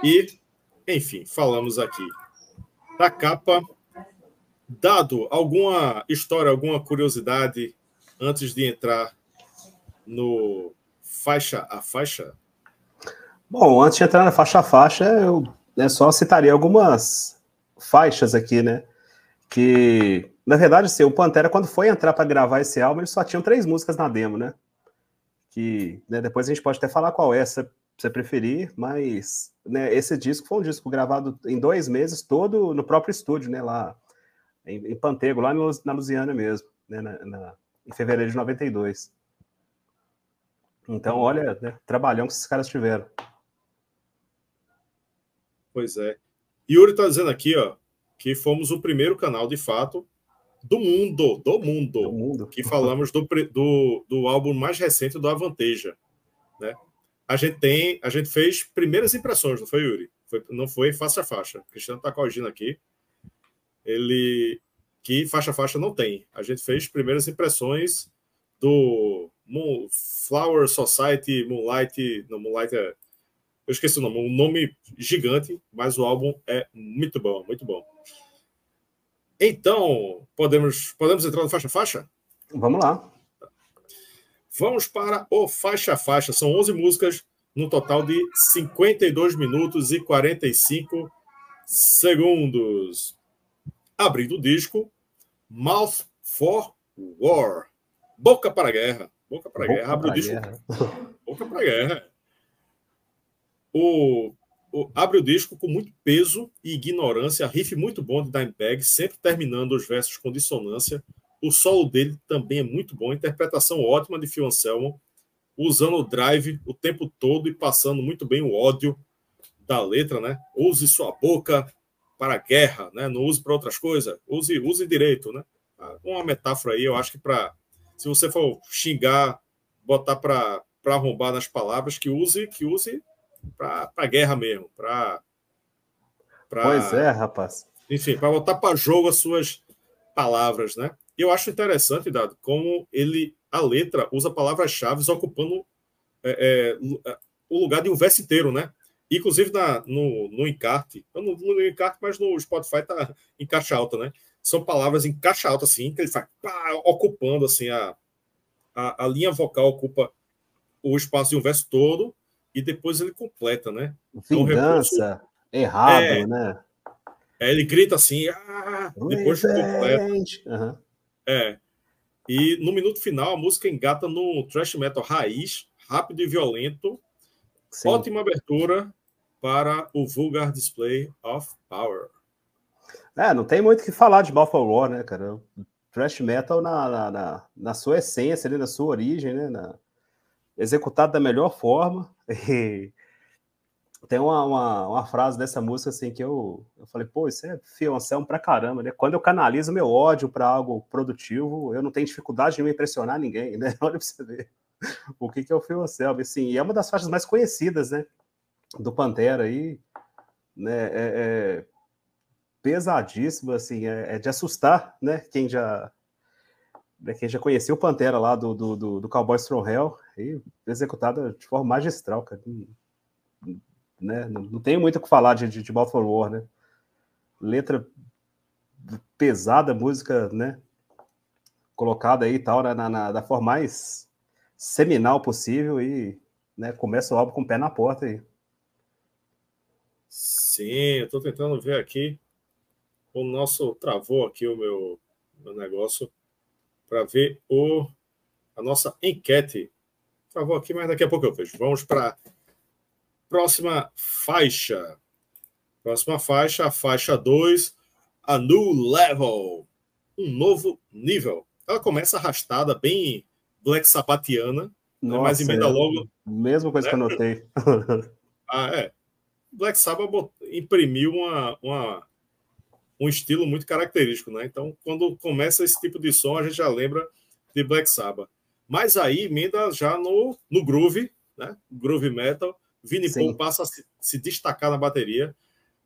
E, enfim, falamos aqui da capa. Dado alguma história, alguma curiosidade antes de entrar no faixa a faixa? Bom, antes de entrar na faixa a faixa, eu né, só citaria algumas faixas aqui, né? Que, na verdade, assim, o Pantera, quando foi entrar para gravar esse álbum, eles só tinham três músicas na demo, né? Que né, depois a gente pode até falar qual é, se você preferir, mas né, esse disco foi um disco gravado em dois meses, todo no próprio estúdio, né? Lá em, em Pantego, lá no, na Lusiana mesmo, né? Na, na, em fevereiro de 92. Então, olha, né, trabalhão que esses caras tiveram. Pois é. Yuri está dizendo aqui, ó, que fomos o primeiro canal, de fato, do mundo, do mundo, do mundo. que falamos do, do, do álbum mais recente do Avanteja, né? A gente tem, a gente fez primeiras impressões, não foi, Yuri? Foi, não foi faixa a faixa. Cristiano está corrigindo aqui. Ele, que faixa a faixa não tem. A gente fez primeiras impressões do Moon, Flower Society, Moonlight, não, Moonlight é, eu esqueci o nome, um nome gigante, mas o álbum é muito bom, muito bom. Então, podemos, podemos entrar no faixa a faixa? Vamos lá. Vamos para o faixa a faixa. São 11 músicas no total de 52 minutos e 45 segundos. Abrindo o disco, Mouth for War. Boca para a guerra. Boca para a guerra. Abre o disco. Boca para a guerra. O, abre o disco com muito peso e ignorância, riff muito bom de Dimebag, sempre terminando os versos com dissonância. O solo dele também é muito bom, interpretação ótima de Phil Anselmo, usando o drive o tempo todo e passando muito bem o ódio da letra, né? Use sua boca para a guerra, né? Não use para outras coisas, use, use direito, né? Uma metáfora aí, eu acho que para se você for xingar, botar para arrombar nas palavras, que use, que use para a guerra mesmo, para Pois é, rapaz. Enfim, para botar para jogo as suas palavras, né? Eu acho interessante, Dado, como ele a letra usa palavras-chave ocupando é, é, o lugar de um verso inteiro, né? Inclusive na, no, no encarte, não no encarte, mas no Spotify tá em caixa alta, né? São palavras em caixa alta, assim, que ele faz pá, ocupando assim a, a, a, linha vocal ocupa o espaço de um verso todo e depois ele completa, né? Vingança, recurso, errado, é, né? É, ele grita assim, ah, depois completa. Uhum. É. E no minuto final, a música engata no thrash metal raiz, rápido e violento. Sim. Ótima abertura para o Vulgar Display of Power. É, não tem muito o que falar de Buffalo War, né, cara? Thrash metal na, na, na, na sua essência, ali, na sua origem, né? Na, executado da melhor forma. E tem uma, uma, uma, frase dessa música assim que eu, eu falei, pô, isso é Fioncelmo pra caramba, né? Quando eu canalizo meu ódio para algo produtivo, eu não tenho dificuldade de me impressionar ninguém, né? Olha pra você ver o que, que é o Fioncelmo. Assim, e é uma das faixas mais conhecidas, né? Do Pantera aí, né? É, é pesadíssimo, assim, é, é, de assustar, né? Quem já né, quem já conheceu o Pantera lá do, do, do, do Cowboy Strong Hell, e executada de forma magistral, cara né? Não, não tenho muito o que falar de, de, de Baltimore War, né? Letra pesada, música, né? Colocada aí e tal, na, na, da forma mais seminal possível e né, começa o álbum com o pé na porta aí. Sim, eu tô tentando ver aqui. O nosso travou aqui o meu, meu negócio para ver o a nossa enquete. Travou aqui, mas daqui a pouco eu vejo. Vamos para Próxima faixa. Próxima faixa, a faixa 2, a New Level. Um novo nível. Ela começa arrastada, bem Black Sabbatiana, Nossa, né? mas emenda é, logo. Mesma coisa né? que eu notei. ah, é. Black Sabbath imprimiu uma, uma, um estilo muito característico, né? Então, quando começa esse tipo de som, a gente já lembra de Black Sabbath. Mas aí emenda já no, no groove, né? Groove metal, Vini Paul passa a se, se, destacar na bateria.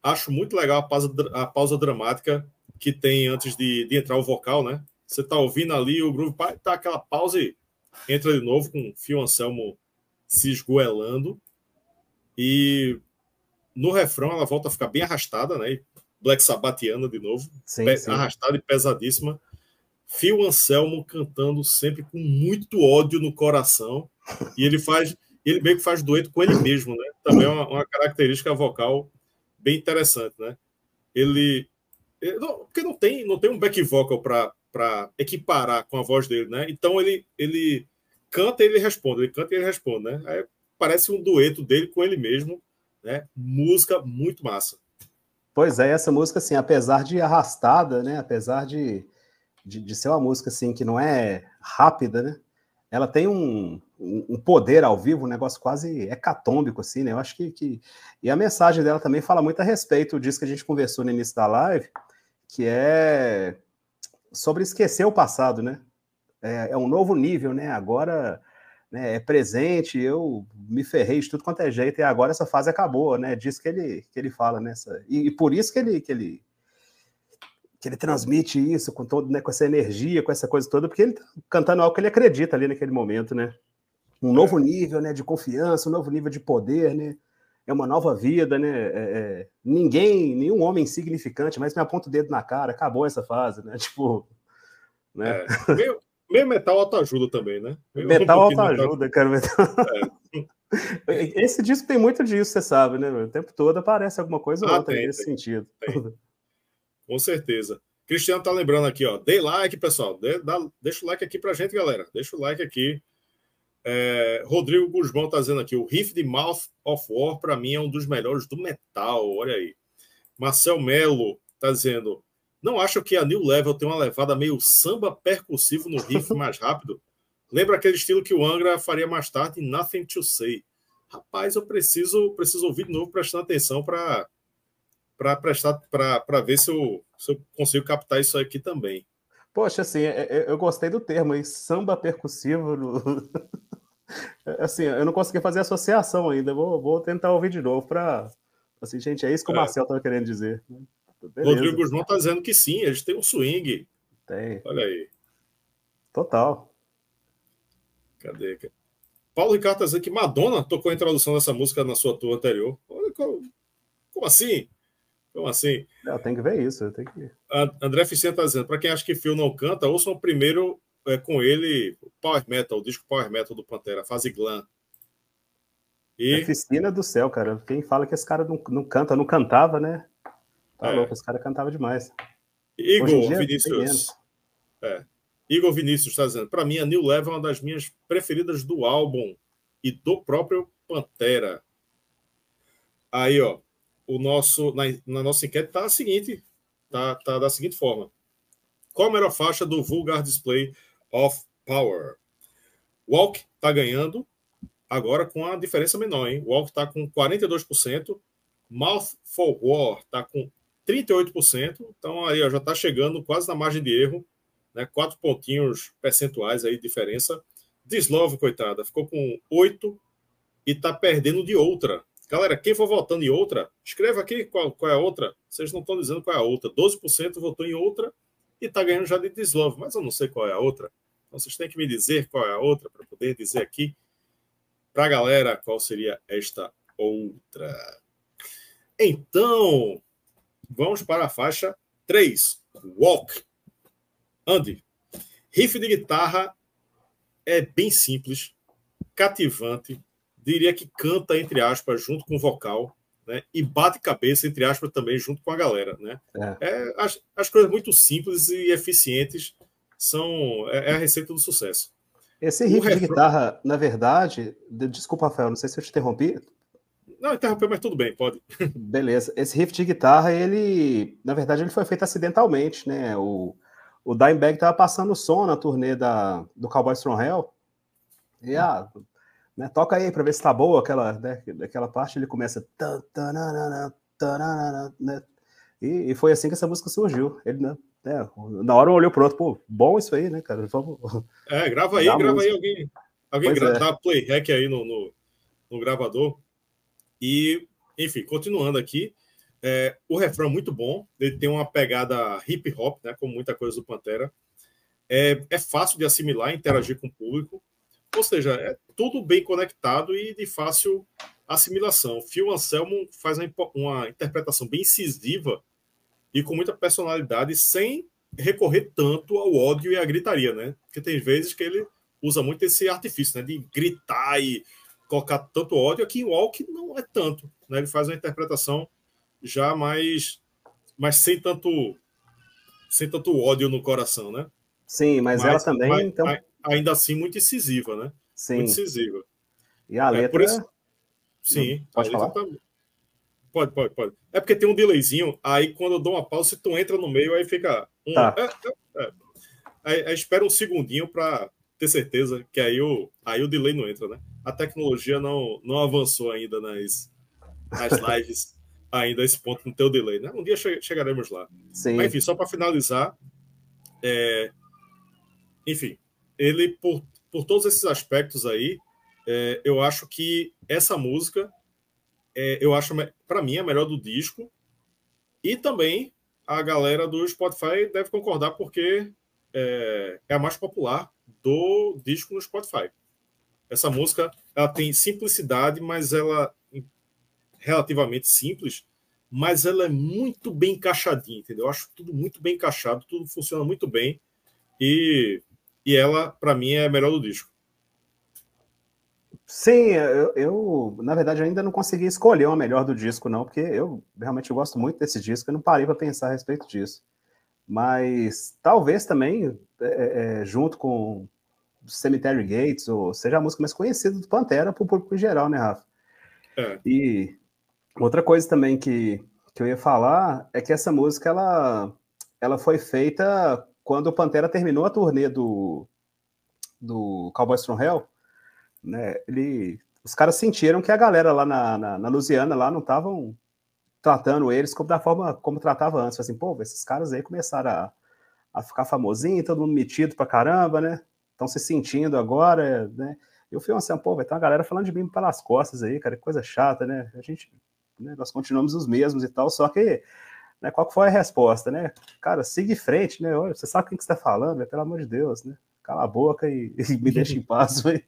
Acho muito legal a pausa, a pausa dramática que tem antes de, de entrar o vocal, né? Você tá ouvindo ali, o groove tá aquela pausa e entra de novo com o Fio Anselmo se esgoelando. E no refrão ela volta a ficar bem arrastada, né? Black Sabbatiana de novo, sim, sim. arrastada e pesadíssima. Phil Anselmo cantando sempre com muito ódio no coração. E ele faz ele meio que faz dueto com ele mesmo, né? Também é uma, uma característica vocal bem interessante, né? Ele, ele não, porque não tem não tem um back vocal para equiparar com a voz dele, né? Então ele ele canta e ele responde, ele canta e ele responde, né? Aí parece um dueto dele com ele mesmo, né? Música muito massa. Pois é, essa música assim, apesar de arrastada, né? Apesar de, de, de ser uma música assim que não é rápida, né? ela tem um, um poder ao vivo, um negócio quase hecatômbico, assim, né? Eu acho que, que. E a mensagem dela também fala muito a respeito disso que a gente conversou no início da live, que é sobre esquecer o passado, né? É, é um novo nível, né? Agora né, é presente, eu me ferrei de tudo quanto é jeito, e agora essa fase acabou, né? Disso que ele, que ele fala nessa. E, e por isso que ele, que ele que ele transmite isso com todo, né, com essa energia, com essa coisa toda, porque ele tá cantando algo que ele acredita ali naquele momento, né? Um novo nível, né, de confiança, um novo nível de poder, né? É uma nova vida, né? É, é, ninguém, nenhum homem insignificante, mas me aponta o dedo na cara, acabou essa fase, né? Tipo, né? É, meio, meio metal autoajuda também, né? Meio metal um autoajuda, cara. Metal... É. Esse disco tem muito disso, você sabe, né? O tempo todo aparece alguma coisa ou ah, outra tem, nesse tem, sentido. Tem. Com certeza. Cristiano tá lembrando aqui, ó. Dê like, pessoal. Dê, dá, deixa o like aqui pra gente, galera. Deixa o like aqui. É, Rodrigo Guzmão está dizendo aqui: o riff de Mouth of War, para mim, é um dos melhores do metal. Olha aí. Marcel Melo está dizendo: não acho que a New Level tem uma levada meio samba percussivo no riff mais rápido? Lembra aquele estilo que o Angra faria mais tarde em Nothing to Say. Rapaz, eu preciso, preciso ouvir de novo, prestando atenção para para prestar para ver se eu, se eu consigo captar isso aqui também. Poxa, assim, é, é, eu gostei do termo aí, samba percussivo. No... assim, eu não consegui fazer associação ainda. Vou, vou tentar ouvir de novo para. Assim, gente, é isso que o é. Marcel estava querendo dizer. Beleza. Rodrigo Guzmão está dizendo que sim, eles têm um swing. Tem. Olha aí. Total. Cadê? Paulo Ricardo está dizendo que Madonna tocou a introdução dessa música na sua tour anterior. Olha, como, como assim? Como assim? Tenho que ver isso, eu tenho que. André Ficente está dizendo: para quem acha que Phil não canta, ouçam primeiro é, com ele o Power Metal, o disco Power Metal do Pantera, fase glam. E... Oficina do céu, cara. Quem fala que esse cara não, não canta, não cantava, né? Tá é. louco, esse cara cantava demais. Igor dia, Vinícius. É. Igor Vinícius está dizendo: para mim, a New Level é uma das minhas preferidas do álbum e do próprio Pantera. Aí, ó, o nosso, na, na nossa enquete tá a seguinte: tá, tá da seguinte forma. Qual a melhor faixa do Vulgar Display of Power? Walk tá ganhando, agora com a diferença menor, hein? Walk tá com 42%, Mouth for War tá com 38%, então aí ó, já está chegando quase na margem de erro, né? Quatro pontinhos percentuais aí de diferença. Dislove, coitada, ficou com 8 e está perdendo de outra. Galera, quem for votando em outra, escreva aqui qual, qual é a outra. Vocês não estão dizendo qual é a outra. 12% votou em outra e está ganhando já de Dislove, mas eu não sei qual é a outra. Então vocês têm que me dizer qual é a outra para poder dizer aqui para a galera qual seria esta outra. Então, vamos para a faixa 3, Walk. Andy, riff de guitarra é bem simples, cativante, diria que canta, entre aspas, junto com o vocal, né? E bate cabeça, entre aspas, também junto com a galera, né? É. É, as, as coisas muito simples e eficientes são é, é a receita do sucesso. Esse riff refrão... de guitarra, na verdade, desculpa, Rafael, não sei se eu te interrompi. Não, interrompeu, mas tudo bem, pode. Beleza. Esse riff de guitarra, ele, na verdade, ele foi feito acidentalmente, né? O, o Dimebag estava passando o som na turnê da, do Cowboys from Hell. E ah, né? Toca aí para ver se tá boa aquela, né? aquela parte, ele começa. Né? E, e, foi assim que essa música surgiu. Ele, né? É, na hora olhou pro outro, pô, bom isso aí, né, cara? Vamos... É, grava aí, grava música. aí alguém. Alguém gra é. dá play hack aí no, no, no, gravador. E, enfim, continuando aqui. É, o refrão é muito bom, ele tem uma pegada hip hop, né, como muita coisa do Pantera. É, é fácil de assimilar, interagir com o público. Ou seja, é tudo bem conectado e de fácil assimilação. Phil Anselmo faz uma, interpretação bem incisiva e com muita personalidade, sem recorrer tanto ao ódio e à gritaria, né? Porque tem vezes que ele usa muito esse artifício, né? De gritar e colocar tanto ódio. Aqui em Walk não é tanto, né? Ele faz uma interpretação já mais, mais sem tanto sem tanto ódio no coração, né? Sim, mas, mas ela também, mas, então ainda assim muito incisiva, né? Sim. Muito incisiva. E a letra. É, isso... Sim, pode falar. Tá... Pode, pode, pode. É porque tem um delayzinho, aí quando eu dou uma pausa, se tu entra no meio, aí fica. Um... Tá. É, é, é. Aí, aí, espera um segundinho para ter certeza que aí o, aí o delay não entra, né? A tecnologia não, não avançou ainda nas, nas lives, ainda esse ponto no teu delay, né? Um dia che chegaremos lá. Sim. Mas enfim, só para finalizar, é... enfim, ele, por, por todos esses aspectos aí, é, eu acho que essa música, é, eu acho, para mim, a melhor do disco. E também a galera do Spotify deve concordar, porque é, é a mais popular do disco no Spotify. Essa música, ela tem simplicidade, mas ela relativamente simples, mas ela é muito bem encaixadinha, entendeu? Eu acho tudo muito bem encaixado, tudo funciona muito bem. E e ela, para mim, é a melhor do disco. Sim, eu, eu, na verdade ainda não consegui escolher uma melhor do disco, não, porque eu realmente gosto muito desse disco e não parei para pensar a respeito disso. Mas talvez também, é, é, é junto com Cemetery Gates, ou seja a música mais conhecida do Pantera para o público em geral, né, Rafa? É. E outra coisa também que, que eu ia falar é que essa música ela, ela foi feita quando o Pantera terminou a turnê do, do Cowboys from Hell, né? Ele, os caras sentiram que a galera lá na, na, na Louisiana lá não estavam tratando eles como da forma como tratava antes. Assim, pô, esses caras aí começaram a, a ficar famosinho, todo mundo metido pra caramba, né? Estão se sentindo agora, né? Eu fui assim, pô, vai ter uma galera falando de mim pelas costas aí, cara, que coisa chata, né? A gente, né, nós continuamos os mesmos e tal, só que, né, qual foi a resposta, né? Cara, siga em frente, né? Olha, você sabe quem que você tá falando, né? Pelo amor de Deus, né? Cala a boca e, e me deixa em paz. é,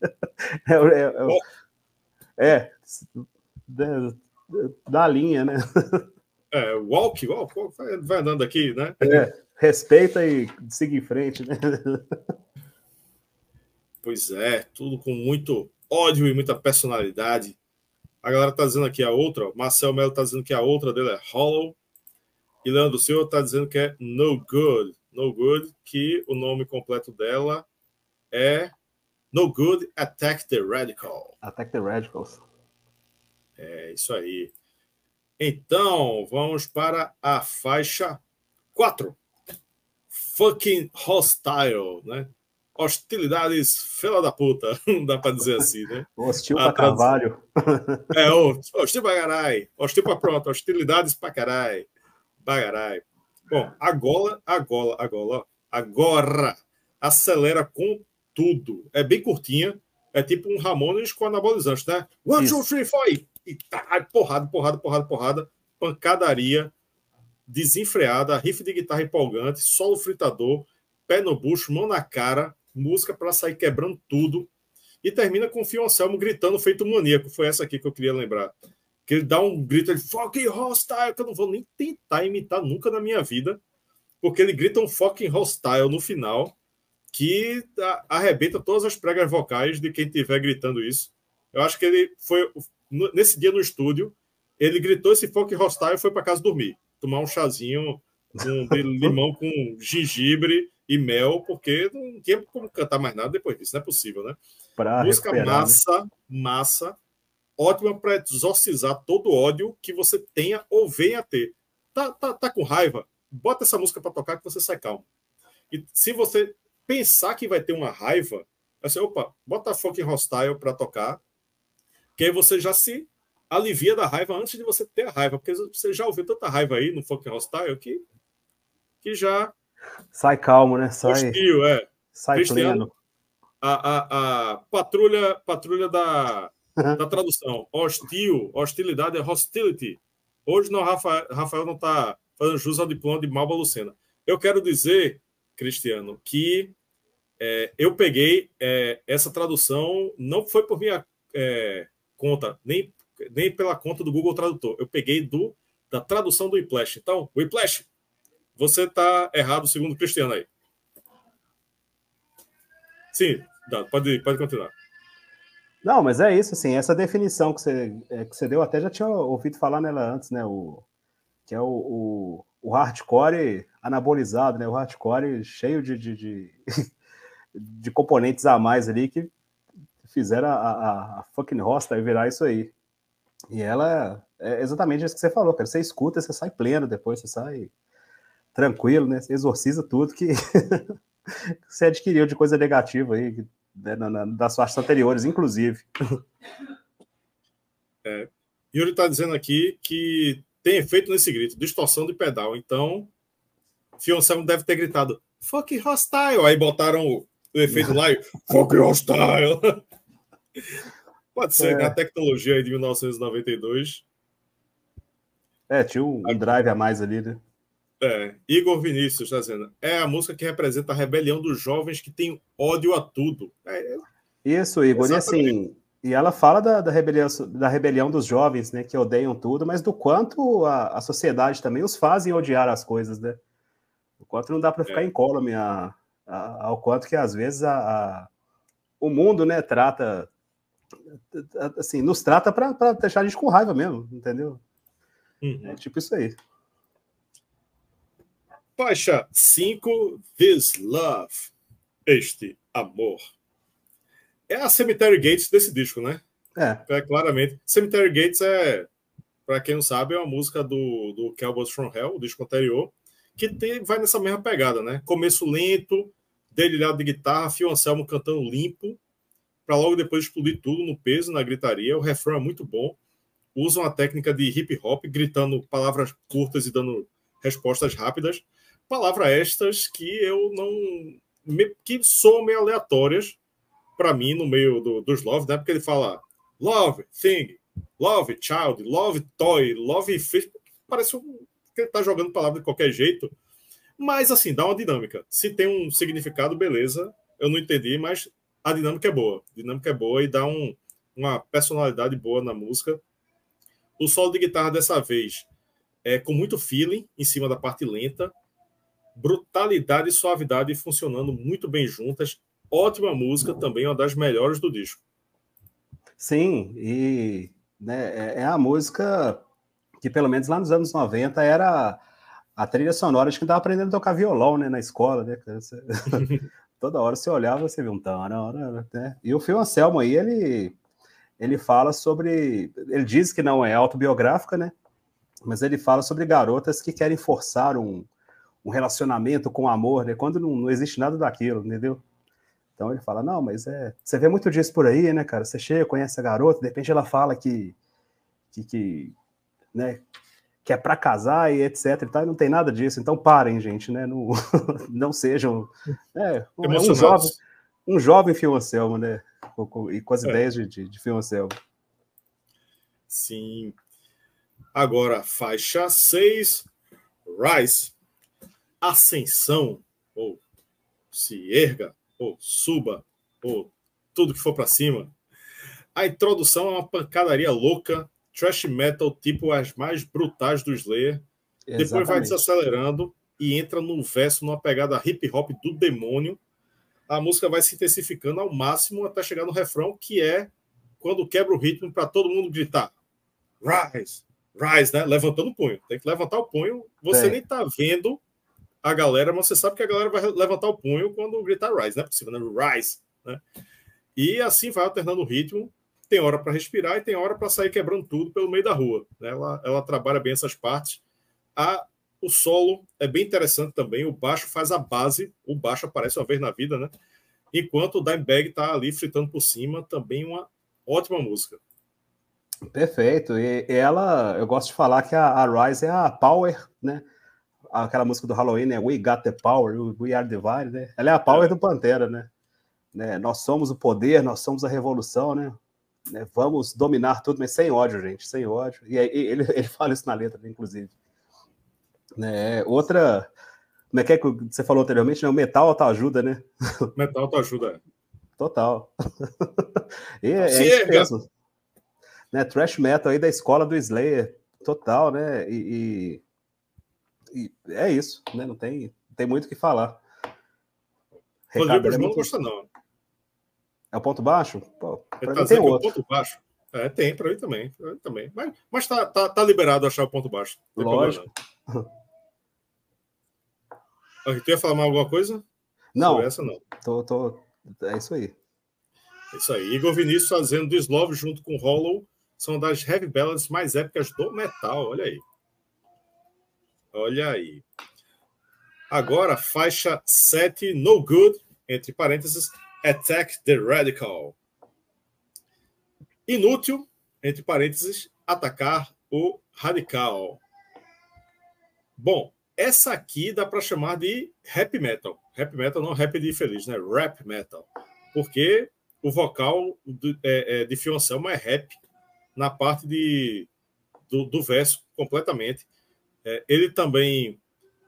é, é, é, da linha, né? É, walk, walk, walk vai andando aqui, né? É, respeita e siga em frente, né? Pois é, tudo com muito ódio e muita personalidade. A galera tá dizendo aqui a outra, ó, Marcel Melo tá dizendo que a outra dele é Hollow. E Leandro Silva tá dizendo que é No Good. No Good, que o nome completo dela é No Good Attack the Radical. Attack the Radicals. É isso aí. Então, vamos para a faixa 4. Fucking Hostile, né? Hostilidades fela da puta, não dá para dizer assim, né? Hostil pra caralho. É, hostil pra caralho. Hostil pra pronto. Hostilidades pra caralho. Bagarai. Bom, agora, agora, agora, agora, acelera com tudo. É bem curtinha. É tipo um Ramones com anabolizante, né? One, Isso. two, three, four. E tá, porrada, porrada, porrada, porrada. Pancadaria desenfreada, riff de guitarra empolgante, solo fritador, pé no bucho, mão na cara, música para sair quebrando tudo. E termina com o Fio Anselmo gritando feito maníaco. Foi essa aqui que eu queria lembrar. Que ele dá um grito, ele fucking hostile, que eu não vou nem tentar imitar nunca na minha vida, porque ele grita um fucking hostile no final, que arrebenta todas as pregas vocais de quem estiver gritando isso. Eu acho que ele foi, nesse dia no estúdio, ele gritou esse fucking hostile e foi para casa dormir, tomar um chazinho um de limão com gengibre e mel, porque não tinha como cantar mais nada depois disso, não é possível, né? Pra Música massa, né? massa, ótima para exorcizar todo ódio que você tenha ou venha ter. Tá, tá, tá com raiva? Bota essa música para tocar que você sai calmo. E se você pensar que vai ter uma raiva, assim, opa, bota fucking hostile para tocar, que aí você já se alivia da raiva antes de você ter a raiva, porque você já ouviu tanta raiva aí no fucking hostile que, que já Sai calmo, né? Sai. Hostil, é. Sai pleno. A, a, a patrulha, patrulha da, da tradução. Hostil, hostilidade é hostility. Hoje não, Rafael, Rafael não está fazendo jus ao diploma de Malba Lucena. Eu quero dizer, Cristiano, que é, eu peguei é, essa tradução, não foi por minha é, conta, nem, nem pela conta do Google Tradutor. Eu peguei do da tradução do Whiplash. Então, Whiplash, você está errado, segundo o Cristiano aí. Sim, pode, pode continuar. Não, mas é isso, assim, essa definição que você, é, que você deu, até já tinha ouvido falar nela antes, né? O, que é o, o, o hardcore anabolizado, né? O hardcore cheio de, de, de, de componentes a mais ali que fizeram a, a, a fucking hosta virar isso aí. E ela é exatamente isso que você falou, cara. Você escuta, você sai pleno depois, você sai tranquilo, né? Você exorciza tudo que você adquiriu de coisa negativa aí, né, na, na, das faixas anteriores, inclusive. É. Yuri está dizendo aqui que tem efeito nesse grito, distorção de pedal. Então, Fioncelmo deve ter gritado fuck hostile. Aí botaram o, o efeito lá e fuck hostile. Pode ser, é. né? A tecnologia aí de 1992. É, tinha um, um drive a mais ali, né? É, Igor Vinícius está dizendo, é a música que representa a rebelião dos jovens que têm ódio a tudo. É, Isso, Igor, exatamente. e assim, e ela fala da, da, rebelião, da rebelião dos jovens, né, que odeiam tudo, mas do quanto a, a sociedade também os fazem odiar as coisas, né? O quanto não dá para ficar é. incólume a, a, ao quanto que às vezes a, a, o mundo, né, trata, assim, nos trata para deixar a gente com raiva mesmo, entendeu? Uhum. É tipo isso aí. Faixa 5, This Love, este amor. é a Cemetery Gates desse disco, né? É. é claramente. Cemetery Gates é, para quem não sabe, é uma música do, do Cowboys from Hell, o disco anterior, que tem, vai nessa mesma pegada, né? Começo lento, delilhado de guitarra, Fio Anselmo cantando limpo, para logo depois explodir tudo no peso, na gritaria. O refrão é muito bom. Usam a técnica de hip hop, gritando palavras curtas e dando respostas rápidas. Palavras estas que eu não. que são meio aleatórias para mim no meio do, dos Love, né? Porque ele fala Love, Thing, Love, Child, Love, Toy, Love, Fish. Parece que ele tá jogando palavra de qualquer jeito. Mas, assim, dá uma dinâmica. Se tem um significado, beleza. Eu não entendi, mas a dinâmica é boa. A dinâmica é boa e dá um, uma personalidade boa na música. O solo de guitarra dessa vez é com muito feeling em cima da parte lenta, brutalidade e suavidade funcionando muito bem juntas. Ótima música, também uma das melhores do disco. Sim, e né, é, é a música que, pelo menos lá nos anos 90, era a trilha sonora de quem estava aprendendo a tocar violão né, na escola. Né? toda hora você olhava, você viu um tanana, né? E o Phil Anselmo aí, ele, ele fala sobre. Ele diz que não é autobiográfica, né? Mas ele fala sobre garotas que querem forçar um, um relacionamento com amor, né? Quando não, não existe nada daquilo, entendeu? Então ele fala, não, mas é. Você vê muito disso por aí, né, cara? Você chega, conhece a garota, de repente ela fala que. que, que né, que é para casar e etc. E tal, e não tem nada disso. Então parem, gente, né? Não, não sejam. É, um jovem, um jovem Fio Anselmo, né? E com as é. ideias de, de, de. Sim. Agora, faixa 6, Rise. Ascensão, ou se erga, ou suba, ou tudo que for para cima. A introdução é uma pancadaria louca, trash metal tipo as mais brutais do Slayer. Exatamente. Depois vai desacelerando e entra no verso numa pegada hip hop do demônio. A música vai se intensificando ao máximo até chegar no refrão, que é quando quebra o ritmo para todo mundo gritar: Rise, rise, né? Levantando o punho. Tem que levantar o punho. Você nem tá vendo a galera, mas você sabe que a galera vai levantar o punho quando gritar rise, não é possível, né? Rise, né? E assim vai alternando o ritmo tem hora para respirar e tem hora para sair quebrando tudo pelo meio da rua. Né? Ela, ela trabalha bem essas partes. A, o solo é bem interessante também. O baixo faz a base. O baixo aparece uma vez na vida, né? Enquanto o Dimebag está ali fritando por cima, também uma ótima música. Perfeito. E ela, eu gosto de falar que a, a Rise é a Power, né? Aquela música do Halloween, né? We Got the Power, We Are Divine, né? Ela é a Power é. do Pantera, né? né? Nós somos o poder, nós somos a revolução, né? né, vamos dominar tudo, mas sem ódio, gente, sem ódio. E aí, ele, ele fala isso na letra, inclusive. Né, outra. Como é que, é que você falou anteriormente? Né, o metal autoajuda, né? Metal autoajuda. Total. e é, Sim, é isso mesmo. Né, trash metal aí da escola do Slayer, total, né? E, e, e é isso, né? Não tem, tem muito o que falar. Recado, é muito... não gosta, não. É o ponto baixo? Pô, pra tá mim tem é outro. É ponto baixo. É, tem, para mim também. Pra mim também. Mas, mas tá, tá, tá liberado achar o ponto baixo. Lógico. Tu ia falar mais alguma coisa? Não. Sobre essa, não. Tô, tô... É isso aí. É isso aí. Igor Vinícius fazendo Dislove junto com Hollow são das heavy ballads mais épicas do metal. Olha aí. Olha aí. Agora, faixa 7, No Good, entre parênteses, Attack the Radical. Inútil, entre parênteses, atacar o radical. Bom, essa aqui dá para chamar de rap metal. Rap metal não rap de feliz, né? Rap metal. Porque o vocal do, é, é, de é rap na parte de, do, do verso completamente. É, ele também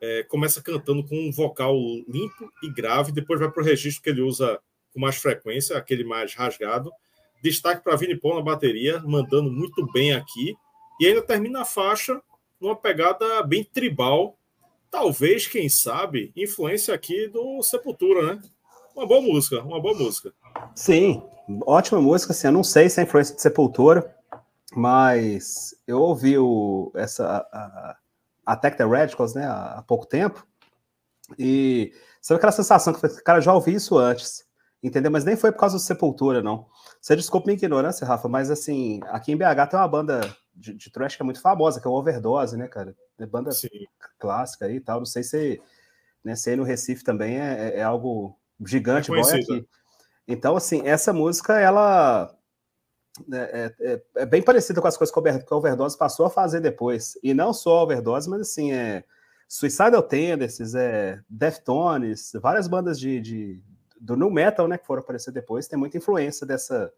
é, começa cantando com um vocal limpo e grave, depois vai para o registro que ele usa com mais frequência, aquele mais rasgado. Destaque para Vini Paul na bateria, mandando muito bem aqui. E ainda termina a faixa numa pegada bem tribal. Talvez, quem sabe, influência aqui do Sepultura, né? Uma boa música, uma boa música. Sim, ótima música. Assim, eu não sei se é influência de Sepultura, mas eu ouvi o, essa a, Attack the Radicals né, há pouco tempo. E sabe aquela sensação que, cara, já ouvi isso antes. entendeu? Mas nem foi por causa do Sepultura, não. Você desculpa minha ignorância, Rafa, mas assim, aqui em BH tem uma banda de, de trash que é muito famosa, que é o Overdose, né, cara? É banda Sim. clássica aí e tal. Não sei se, né, se aí no Recife também é, é, é algo gigante, é igual é aqui. Então, assim, essa música, ela é, é, é, bem parecida com as coisas que a Overdose passou a fazer depois. E não só a Overdose, mas assim, é Suicidal Tendencies, é Deftones, várias bandas de, de, do new metal, né, que foram aparecer depois, tem muita influência dessa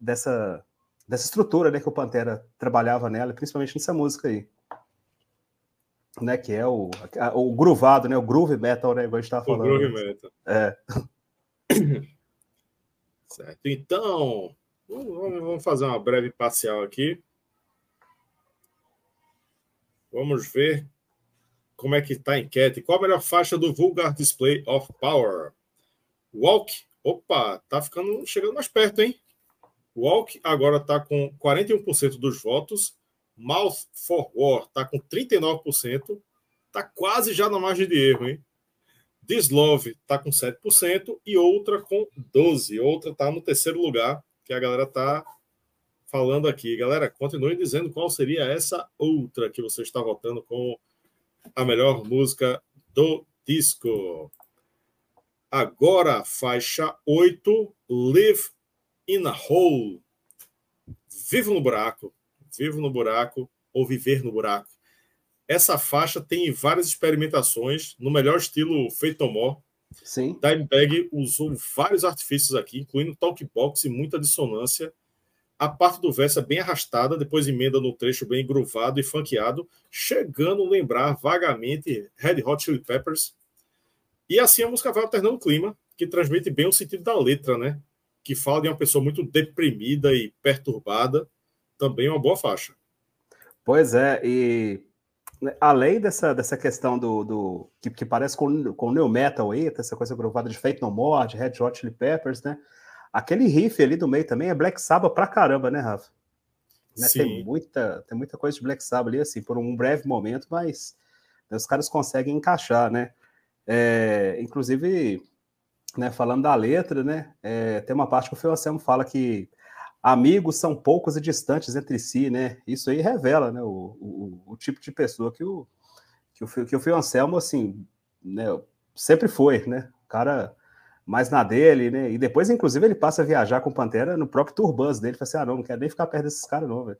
dessa dessa estrutura, né, que o Pantera trabalhava nela, principalmente nessa música aí. Né, que é o, o groovado, né, o groove metal, né, igual a gente estava falando. O groove metal. É. Certo. Então, vamos fazer uma breve parcial aqui. Vamos ver como é que está a enquete. Qual a melhor faixa do Vulgar Display of Power? Walk, opa, tá ficando chegando mais perto, hein? Walk agora está com 41% dos votos. Mouth for War está com 39%. Tá quase já na margem de erro, hein? Dislove está com 7% e outra com 12%. Outra está no terceiro lugar, que a galera tá falando aqui. Galera, continue dizendo qual seria essa outra que você está votando com a melhor música do disco. Agora, faixa 8, Live in a Hole. Vivo no buraco. Vivo no buraco ou viver no buraco. Essa faixa tem várias experimentações no melhor estilo Feito More. Sim. Dimebag usou vários artifícios aqui, incluindo talkbox e muita dissonância. A parte do verso é bem arrastada, depois emenda no trecho bem groovado e funkeado, chegando a lembrar vagamente Red Hot Chili Peppers, e assim a música vai alternando o clima, que transmite bem o sentido da letra, né? Que fala de uma pessoa muito deprimida e perturbada. Também uma boa faixa. Pois é, e além dessa, dessa questão do, do que, que, parece com, com o New Metal aí, essa coisa gravada de Fate No More, de Red Hot Chili Peppers, né? Aquele riff ali do meio também é Black Sabbath pra caramba, né, Rafa? Né? Tem, muita, tem muita coisa de Black Sabbath ali, assim, por um breve momento, mas né, os caras conseguem encaixar, né? É, inclusive, né, falando da letra, né, é, tem uma parte que o Phil fala que amigos são poucos e distantes entre si, né? Isso aí revela, né, o, o, o tipo de pessoa que o que o, que o Phil Anselmo, assim, né, sempre foi, né? O cara mais na dele, né? E depois, inclusive, ele passa a viajar com o Pantera no próprio Turbans dele. Fala assim: ah, não, não quero nem ficar perto desses caras, não, velho.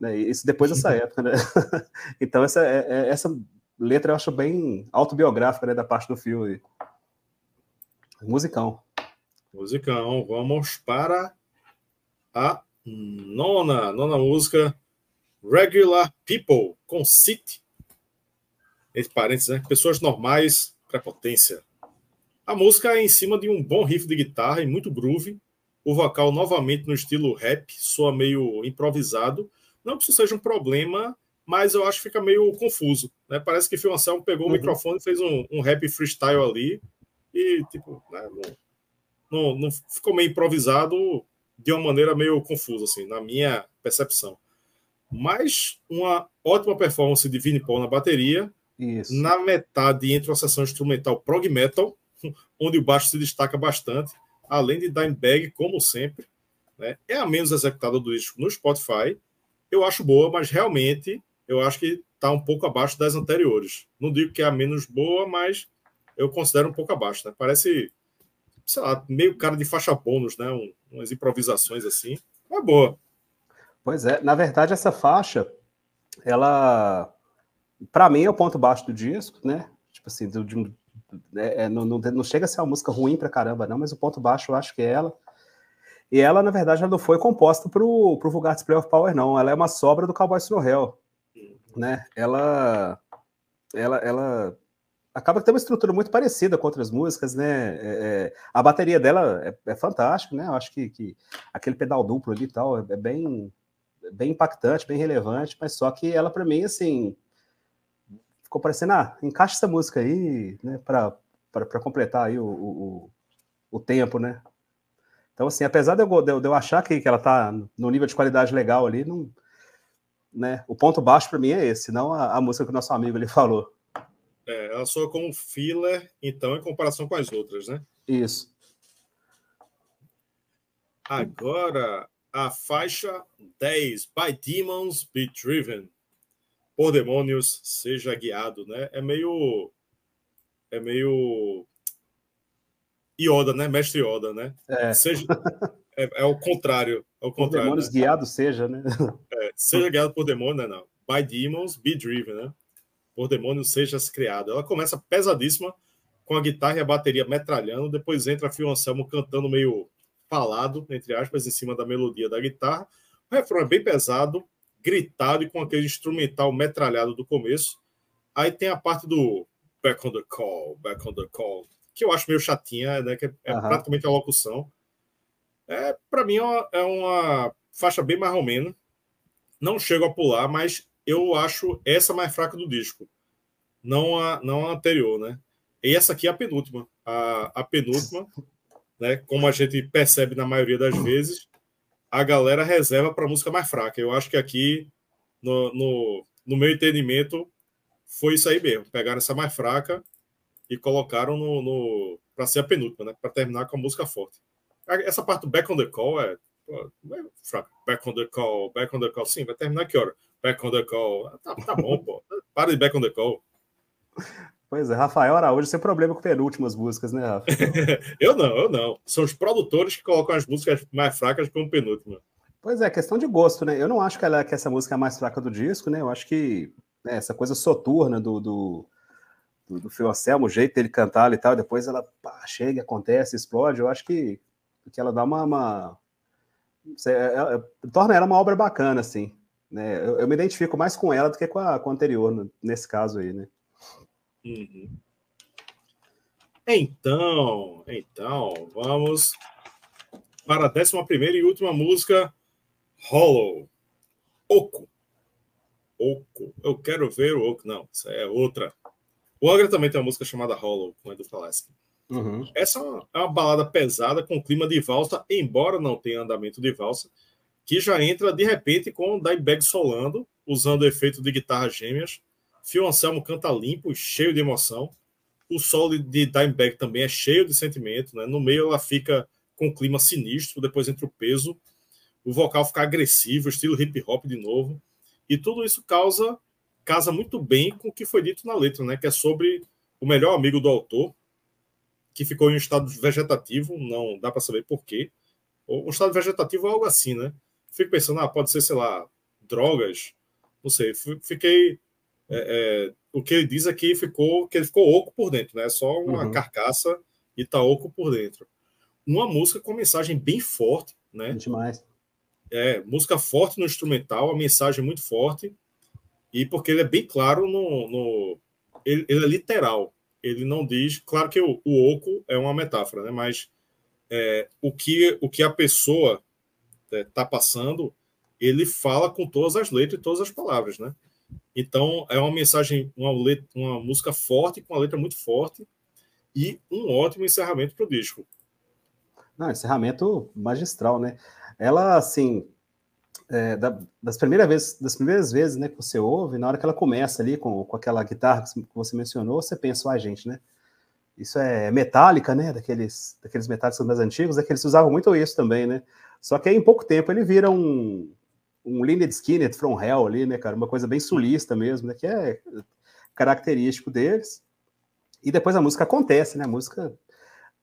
Né, isso depois dessa época, né? então, essa, é, é, essa letra eu acho bem autobiográfica, né, da parte do filme. Musicão. Musicão. Vamos para a nona, nona música, Regular People, com City. Entre parênteses, né? Pessoas normais, prepotência. A música é em cima de um bom riff de guitarra e muito groove. O vocal novamente no estilo rap, soa meio improvisado. Não que isso seja um problema mas eu acho que fica meio confuso. Né? Parece que Phil Anselmo pegou uhum. o microfone, fez um, um rap freestyle ali e, tipo, né, não, não, não, ficou meio improvisado de uma maneira meio confusa, assim, na minha percepção. Mas uma ótima performance de Vini Paul na bateria, Isso. na metade entre uma sessão instrumental prog metal, onde o baixo se destaca bastante, além de Dimebag, como sempre. Né? É a menos executada do disco no Spotify. Eu acho boa, mas realmente eu acho que está um pouco abaixo das anteriores. Não digo que é a menos boa, mas eu considero um pouco abaixo. Né? Parece, sei lá, meio cara de faixa bônus, né? Um, umas improvisações assim. É boa. Pois é, na verdade, essa faixa, ela, para mim, é o ponto baixo do disco, né? Tipo assim, do, de, é, é, não, não, não, chega a ser uma música ruim pra caramba, não, mas o ponto baixo eu acho que é ela. E ela, na verdade, ela não foi composta pro, pro Vulgar Display of Power, não. Ela é uma sobra do Cowboy No Hell né? Ela, ela, ela acaba que tem uma estrutura muito parecida com outras músicas, né? É, é, a bateria dela é, é fantástica, né? Eu acho que, que, aquele pedal duplo ali e tal é, é bem, bem impactante, bem relevante, mas só que ela, para mim, assim, ficou parecendo, ah, encaixa essa música aí, né? Para completar aí o, o, o tempo, né? Então, assim, apesar de eu, de eu achar que, que ela tá no nível de qualidade legal ali, não, né? O ponto baixo para mim é esse, não a, a, música que o nosso amigo ele falou. É, ela soa como filler, então, em comparação com as outras, né? Isso. Agora, a faixa 10, By Demons Be Driven. Por demônios, seja guiado, né? É meio. É meio. Yoda, né? Mestre Yoda, né? É. Seja, é, é o contrário. É o Por contrário. demônios né? guiado seja, né? É, seja guiado por demônio, né? Não. By demons, be driven, né? Por demônio, seja criado. Ela começa pesadíssima, com a guitarra e a bateria metralhando, depois entra Phil Anselmo cantando meio falado, entre aspas, em cima da melodia da guitarra. O refrão é bem pesado, gritado e com aquele instrumental metralhado do começo. Aí tem a parte do back on the call, back on the call, que eu acho meio chatinha, né? Que é, Aham. praticamente a locução. É, para mim é uma, é uma faixa bem mais ou menos. Não chego a pular, mas eu acho essa mais fraca do disco. Não a, não a anterior, né? E essa aqui é a penúltima. A, a penúltima, né? Como a gente percebe na maioria das vezes, a galera reserva para música mais fraca. Eu acho que aqui, no, no, no meu entendimento, foi isso aí mesmo. Pegaram essa mais fraca e colocaram no, no para ser a penúltima, né? Para terminar com a música forte. Essa parte do back on the call é, é fraca. Back on the call, back on the call. Sim, vai terminar que hora? Back on the call. Tá, tá bom, pô. Para de back on the call. Pois é, Rafael Araújo sem problema com penúltimas músicas, né, Rafa? Eu não, eu não. São os produtores que colocam as músicas mais fracas como penúltima. Pois é, questão de gosto, né? Eu não acho que, ela, que essa música é a mais fraca do disco, né? Eu acho que né, essa coisa soturna do, do, do, do Phil Anselmo, o jeito dele cantar e tal, depois ela pá, chega, acontece, explode. Eu acho que, que ela dá uma. uma sei, é- é- torna ela uma obra bacana, assim. Né? Eu, eu me identifico mais com ela do que com a, com a anterior, no- nesse caso aí, né? Uhum. Então, então, vamos para a décima primeira e última música, Hollow. Oco. Oco. Eu quero ver o Oco. Não, isso é outra. O Angra também tem uma música chamada Hollow, com Edu Falaschi. Uhum. Essa é uma, é uma balada pesada com clima de valsa, embora não tenha andamento de valsa, que já entra de repente com o Dimebag solando, usando o efeito de guitarra gêmeas. Phil Anselmo canta limpo e cheio de emoção. O solo de Dimebag também é cheio de sentimento. Né? No meio ela fica com um clima sinistro, depois entra o peso, o vocal fica agressivo, estilo hip hop de novo. E tudo isso causa casa muito bem com o que foi dito na letra, né? que é sobre o melhor amigo do autor, que ficou em um estado vegetativo, não dá para saber por quê. Um estado vegetativo é algo assim, né? Fico pensando, ah, pode ser, sei lá, drogas, não sei. Fiquei. é, é, o que ele diz aqui ficou que ele ficou oco por dentro, né? Só uma Uhum. carcaça e tá oco por dentro. Uma música com mensagem bem forte, né? Demais. É, música forte no instrumental, a mensagem muito forte, e porque ele é bem claro no. no ele, ele é literal. Ele não diz. Claro que o, o oco é uma metáfora, né? Mas é, o, que, o que a pessoa está passando, ele fala com todas as letras e todas as palavras, né? Então é uma mensagem, uma, letra, uma música forte, com uma letra muito forte, e um ótimo encerramento para o disco. Não, encerramento magistral, né? Ela, assim, é, da- das, primeiras vezes, das primeiras vezes né, que você ouve, na hora que ela começa ali com, com aquela guitarra que você mencionou, você pensa, ah, gente, né? Isso é metálica, né? Daqueles, daqueles metálicos mais antigos, é que eles usavam muito isso também, né? Só que aí, em pouco tempo, ele vira um, um Lynyrd Skynyrd from Hell ali, né, cara? Uma coisa bem sulista mesmo, né? Que é característico deles. E depois a música acontece, né? A música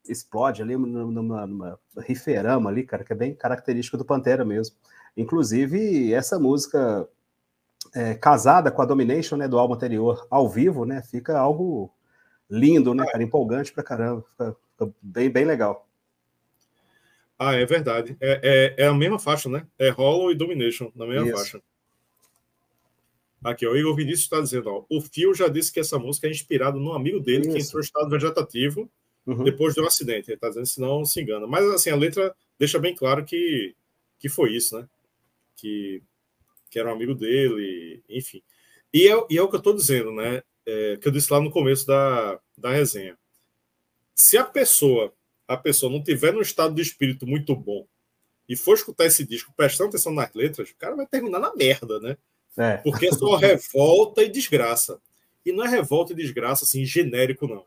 explode ali numa, numa riferama ali, cara, que é bem característico do Pantera mesmo. Inclusive, essa música é, casada com a Domination, né, do álbum anterior, ao vivo, né, fica algo lindo, né, cara, empolgante pra caramba, fica, fica bem, bem legal. Ah, é verdade. É, é, é a mesma faixa, né? É Hollow e Domination, na mesma Isso. faixa. Aqui, ó, o Igor Vinícius está dizendo, ó, o Phil já disse que essa música é inspirada num amigo dele que Isso. entrou em estado vegetativo Uhum. depois de um acidente. Ele está dizendo, senão se engana. Mas, assim, a letra deixa bem claro que, que foi isso, né? Que, que era um amigo dele, enfim. E é, e é o que eu estou dizendo, né? É, que eu disse lá no começo da, da resenha. Se a pessoa, a pessoa não tiver num estado de espírito muito bom e for escutar esse disco prestando atenção nas letras, o cara vai terminar na merda, né? É, Porque é só revolta e desgraça. E não é revolta e desgraça assim genérico não.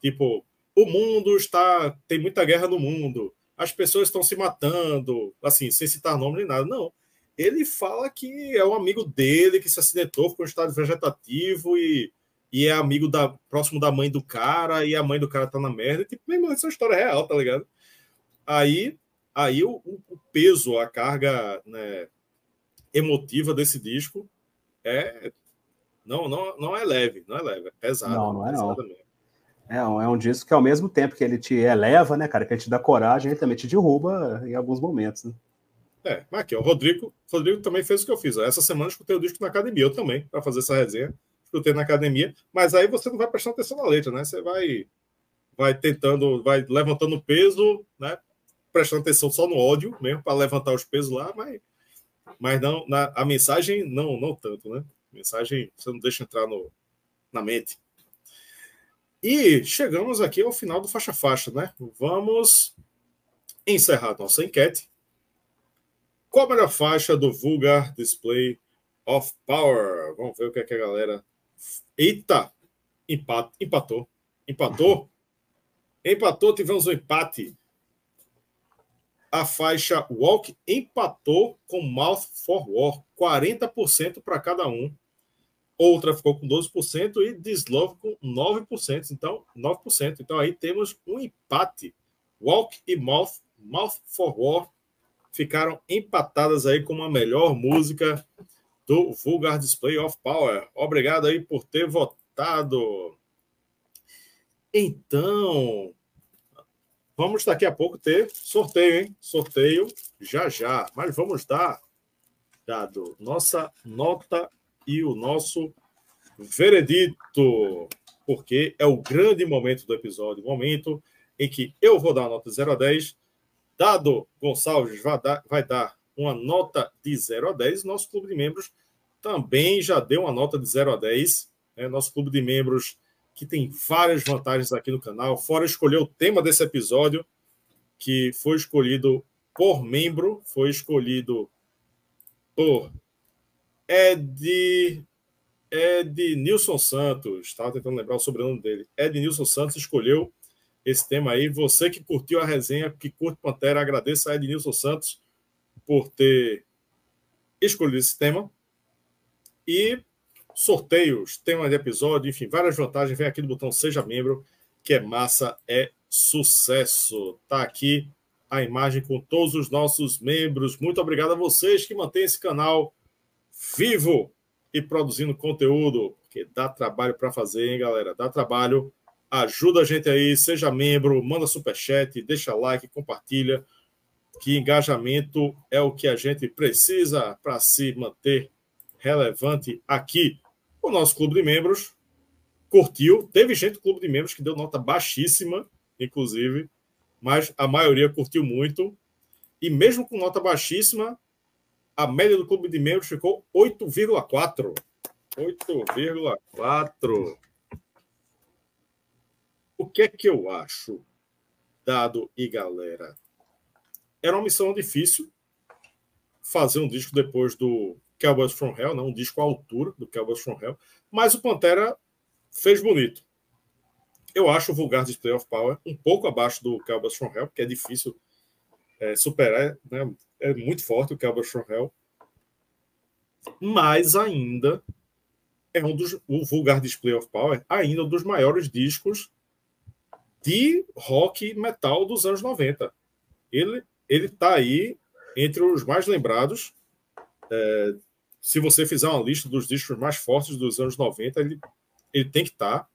Tipo, o mundo está tem muita guerra no mundo. as pessoas estão se matando, assim, sem citar nome nem nada. Não. Ele fala que é um amigo dele que se acidentou, ficou em estado vegetativo e, e é amigo da, próximo da mãe do cara, e a mãe do cara tá na merda. E, tipo, meu irmão, isso é uma história real, tá ligado? Aí, aí o, o peso, a carga né, emotiva desse disco é não, não, não é leve, não é leve, é pesado. Não, não é não. É um, é um disco que ao mesmo tempo que ele te eleva, né, cara, que ele te dá coragem, ele também te derruba em alguns momentos, né? É, mas aqui, ó, o Rodrigo, Rodrigo também fez o que eu fiz. Ó. Essa semana eu escutei o disco na academia, eu também, para fazer essa resenha. Escutei na academia, mas aí você não vai prestando atenção na letra, né? Você vai vai tentando, vai levantando peso, né? Prestando atenção só no ódio mesmo, para levantar os pesos lá, mas, mas não, na, a mensagem não, não tanto, né? Mensagem você não deixa entrar no, na mente. E chegamos aqui ao final do faixa-faixa, né? Vamos encerrar nossa enquete. Qual a melhor faixa do Vulgar Display of Power? Vamos ver o que, é que a galera. Eita! Empat... Empatou. Empatou? Empatou, tivemos um empate. A faixa Walk empatou com Mouth for War, 40% para cada um outra ficou com 12% e Dislove com 9%. Então, 9%. Então aí temos um empate. Walk e Mouth, Mouth for War ficaram empatadas aí com a melhor música do Vulgar Display of Power. Obrigado aí por ter votado. Então, vamos daqui a pouco ter sorteio, hein? Sorteio já já. Mas vamos dar, dado nossa nota e o nosso veredito, porque é o grande momento do episódio, o momento em que eu vou dar a nota de 0 a 10, Dado Gonçalves vai dar, vai dar uma nota de 0 a 10, nosso clube de membros também já deu uma nota de 0 a 10, né? nosso clube de membros que tem várias vantagens aqui no canal, fora escolher o tema desse episódio, que foi escolhido por membro, foi escolhido por Ed, Ed Nilson Santos, estava tentando lembrar o sobrenome dele. Ed Nilson Santos escolheu esse tema aí. Você que curtiu a resenha, que curte Pantera, agradeço a Ed Nilson Santos por ter escolhido esse tema. E sorteios, tema de episódio, enfim, várias vantagens. Vem aqui do botão Seja Membro, que é massa, é sucesso. Tá aqui a imagem com todos os nossos membros. Muito obrigado a vocês que mantêm esse canal vivo e produzindo conteúdo, porque dá trabalho para fazer, hein, galera? Dá trabalho. Ajuda a gente aí, seja membro, manda superchat, deixa like, compartilha, que engajamento é o que a gente precisa para se manter relevante aqui. O nosso clube de membros curtiu, teve gente do clube de membros que deu nota baixíssima, inclusive, mas a maioria curtiu muito. E mesmo com nota baixíssima, a média do clube de membros ficou 8,4. 8,4. O que é que eu acho, dado e galera? Era uma missão difícil fazer um disco depois do Cowboys from Hell, não, um disco à altura do Cowboys from Hell, mas o Pantera fez bonito. Eu acho o Vulgar Display of Power um pouco abaixo do Cowboys from Hell, porque é difícil é, superar, né? é muito forte o Cowboys from Hell. Mas ainda é um dos. O Vulgar Display of Power, ainda um dos maiores discos de rock metal dos anos 90. Ele ele está aí entre os mais lembrados. É, se você fizer uma lista dos discos mais fortes dos anos 90, ele, ele tem que estar. Tá.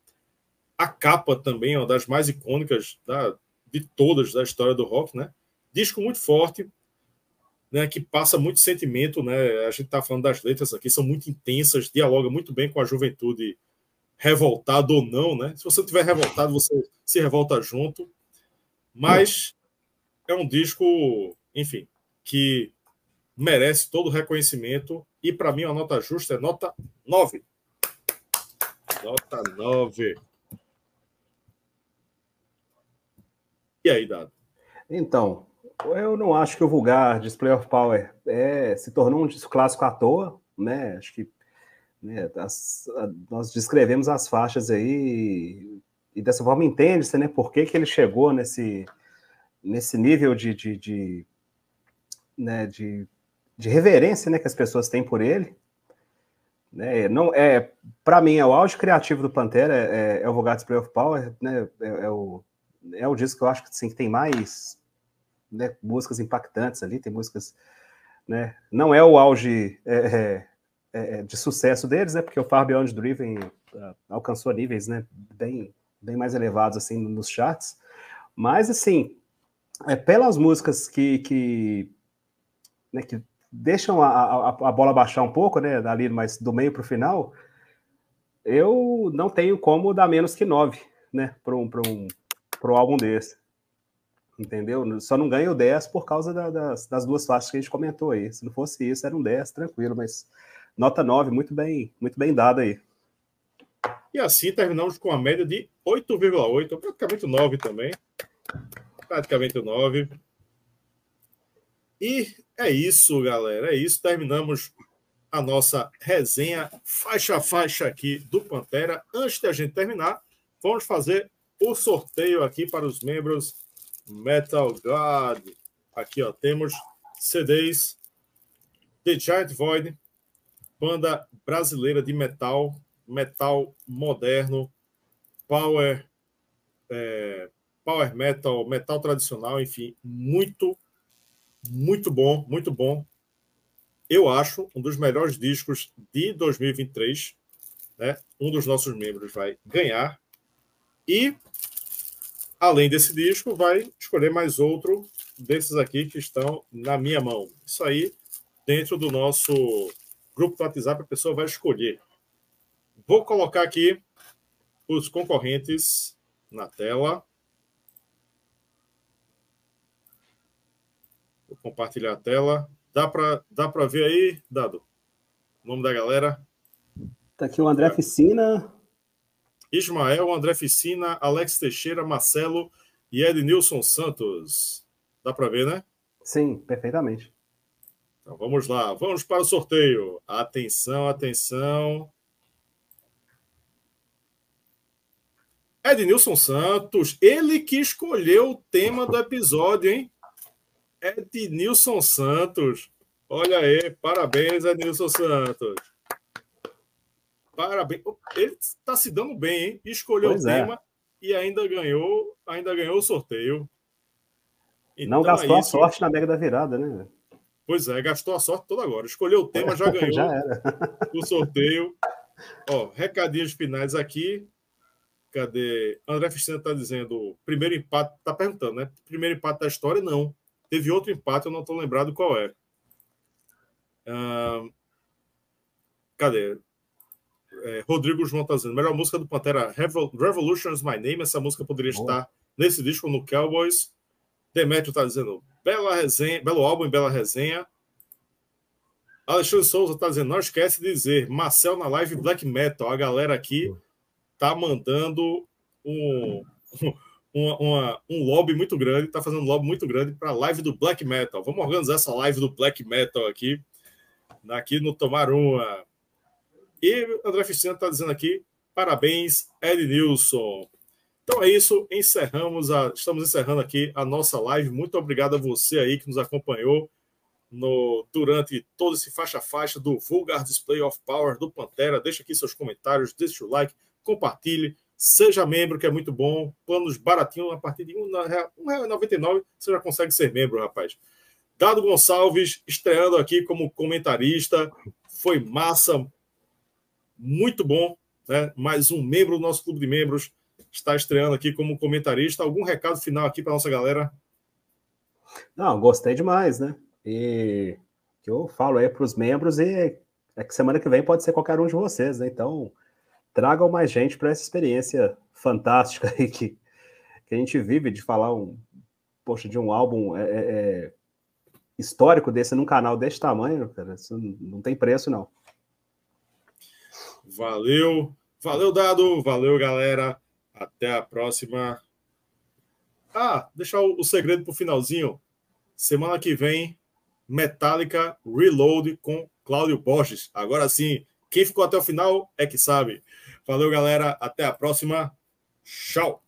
A capa também é uma das mais icônicas da, de todas da história do rock, né? Disco muito forte, né, que passa muito sentimento, né? A gente está falando das letras aqui, são muito intensas, dialoga muito bem com a juventude revoltada ou não, né? Se você estiver revoltado, você se revolta junto. Mas é um disco, enfim, que merece todo o reconhecimento e para mim a nota justa é nota 9. Nota 9. E aí, Dado? Então, eu não acho que o vulgar Display of Power é, se tornou um disco clássico à toa, né? Acho que né, as, nós descrevemos as faixas aí e dessa forma entende-se, né? Por que, que ele chegou nesse, nesse nível de, de, de, né, de, de reverência né, que as pessoas têm por ele. Né, não é para mim é o auge criativo do Pantera é, é o Vogato Spray of Power né, é, é, o é o disco que eu acho que, assim, que tem mais né, músicas impactantes ali tem músicas né, não é o auge é, é, é de sucesso deles né porque o Far Beyond Driven uh, alcançou níveis né bem bem mais elevados assim nos charts mas assim é, pelas músicas que, que, né, que deixam a, a, a, bola baixar um pouco, né, ali, mas do meio para o final, eu não tenho como dar menos que nove, né, para um, um, um álbum desse. Entendeu? Só não ganho 10 por causa da, das, das duas faixas que a gente comentou aí. Se não fosse isso, era um 10, tranquilo, mas nota 9, muito bem, muito bem dada aí. E assim terminamos com a média de 8,8, praticamente 9 também praticamente o 9. E é isso, galera. É isso. Terminamos a nossa resenha faixa a faixa aqui do Pantera. Antes de a gente terminar, vamos fazer o sorteio aqui para os membros Metal God. Aqui, ó, temos CDs The Giant Void, banda brasileira de metal, metal moderno, power, é, power metal, metal tradicional, enfim, muito, muito bom, muito bom. Eu acho um dos melhores discos de 2023. Né? Um dos nossos membros vai ganhar. E, além desse disco, vai escolher mais outro desses aqui que estão na minha mão. Isso aí, dentro do nosso grupo do WhatsApp, a pessoa vai escolher. Vou colocar aqui os concorrentes na tela. Compartilhar a tela. Dá para dá ver aí, Dado? O nome da galera? Tá aqui o André Ficina. Ismael, André Ficina, Alex Teixeira, Marcelo e Ednilson Santos. Dá para ver, né? Sim, perfeitamente. Então vamos lá, vamos para o sorteio. Atenção, atenção. Ednilson Santos, ele que escolheu o tema do episódio, hein? Ednilson Santos. Olha aí, parabéns, Ednilson Santos. Parabéns. Ele está se dando bem, hein? Escolheu pois o é. tema e ainda ganhou, ainda ganhou o sorteio. Então, Não gastou é a sorte na Mega da Virada, né? Pois é, gastou a sorte toda agora. Escolheu o tema, já ganhou já o sorteio. Ó, recadinhos finais aqui. Cadê? André Ficina está dizendo: primeiro empate, está perguntando, né? Primeiro empate da história? Não. Teve outro empate, eu não estou lembrado qual é. Cadê? É, Rodrigo João está dizendo, melhor música do Pantera, Revolution is My Name. Essa música poderia Bom. estar nesse disco no Cowboys. Demetrio está dizendo, bela resenha, belo álbum e bela resenha. Alexandre Souza está dizendo, não esquece de dizer, Marcel na live Black Metal. A galera aqui tá mandando um, uma, uma, um lobby muito grande, está fazendo um lobby muito grande para a live do Black Metal. Vamos organizar essa live do Black Metal aqui, aqui no Tomar Uma. E André Ficina está dizendo aqui, parabéns, Ed Nilson. Então é isso, encerramos a, estamos encerrando aqui a nossa live. Muito obrigado a você aí que nos acompanhou no, durante todo esse faixa-faixa do Vulgar Display of Power do Pantera. Deixa aqui seus comentários, deixe o like, compartilhe. Seja membro, que é muito bom. Planos baratinhos, a partir de R$1,99 você já consegue ser membro, rapaz. Dado Gonçalves, estreando aqui como comentarista. Foi massa, muito bom. Né? Mais um membro do nosso clube de membros está estreando aqui como comentarista. Algum recado final aqui para nossa galera? Não, gostei demais, né? E que eu falo aí para os membros e é que semana que vem pode ser qualquer um de vocês, né? Então, tragam mais gente para essa experiência fantástica aí que, que a gente vive de falar um, poxa, de um álbum é, é, é histórico desse num canal desse tamanho, cara, isso não tem preço, não. Valeu, valeu, Dado, valeu, galera. Até a próxima. Ah, deixar o, segredo para o finalzinho. Semana que vem, Metallica Reload com Cláudio Borges. Agora sim, quem ficou até o final é que sabe. Valeu, galera. Até a próxima. Tchau.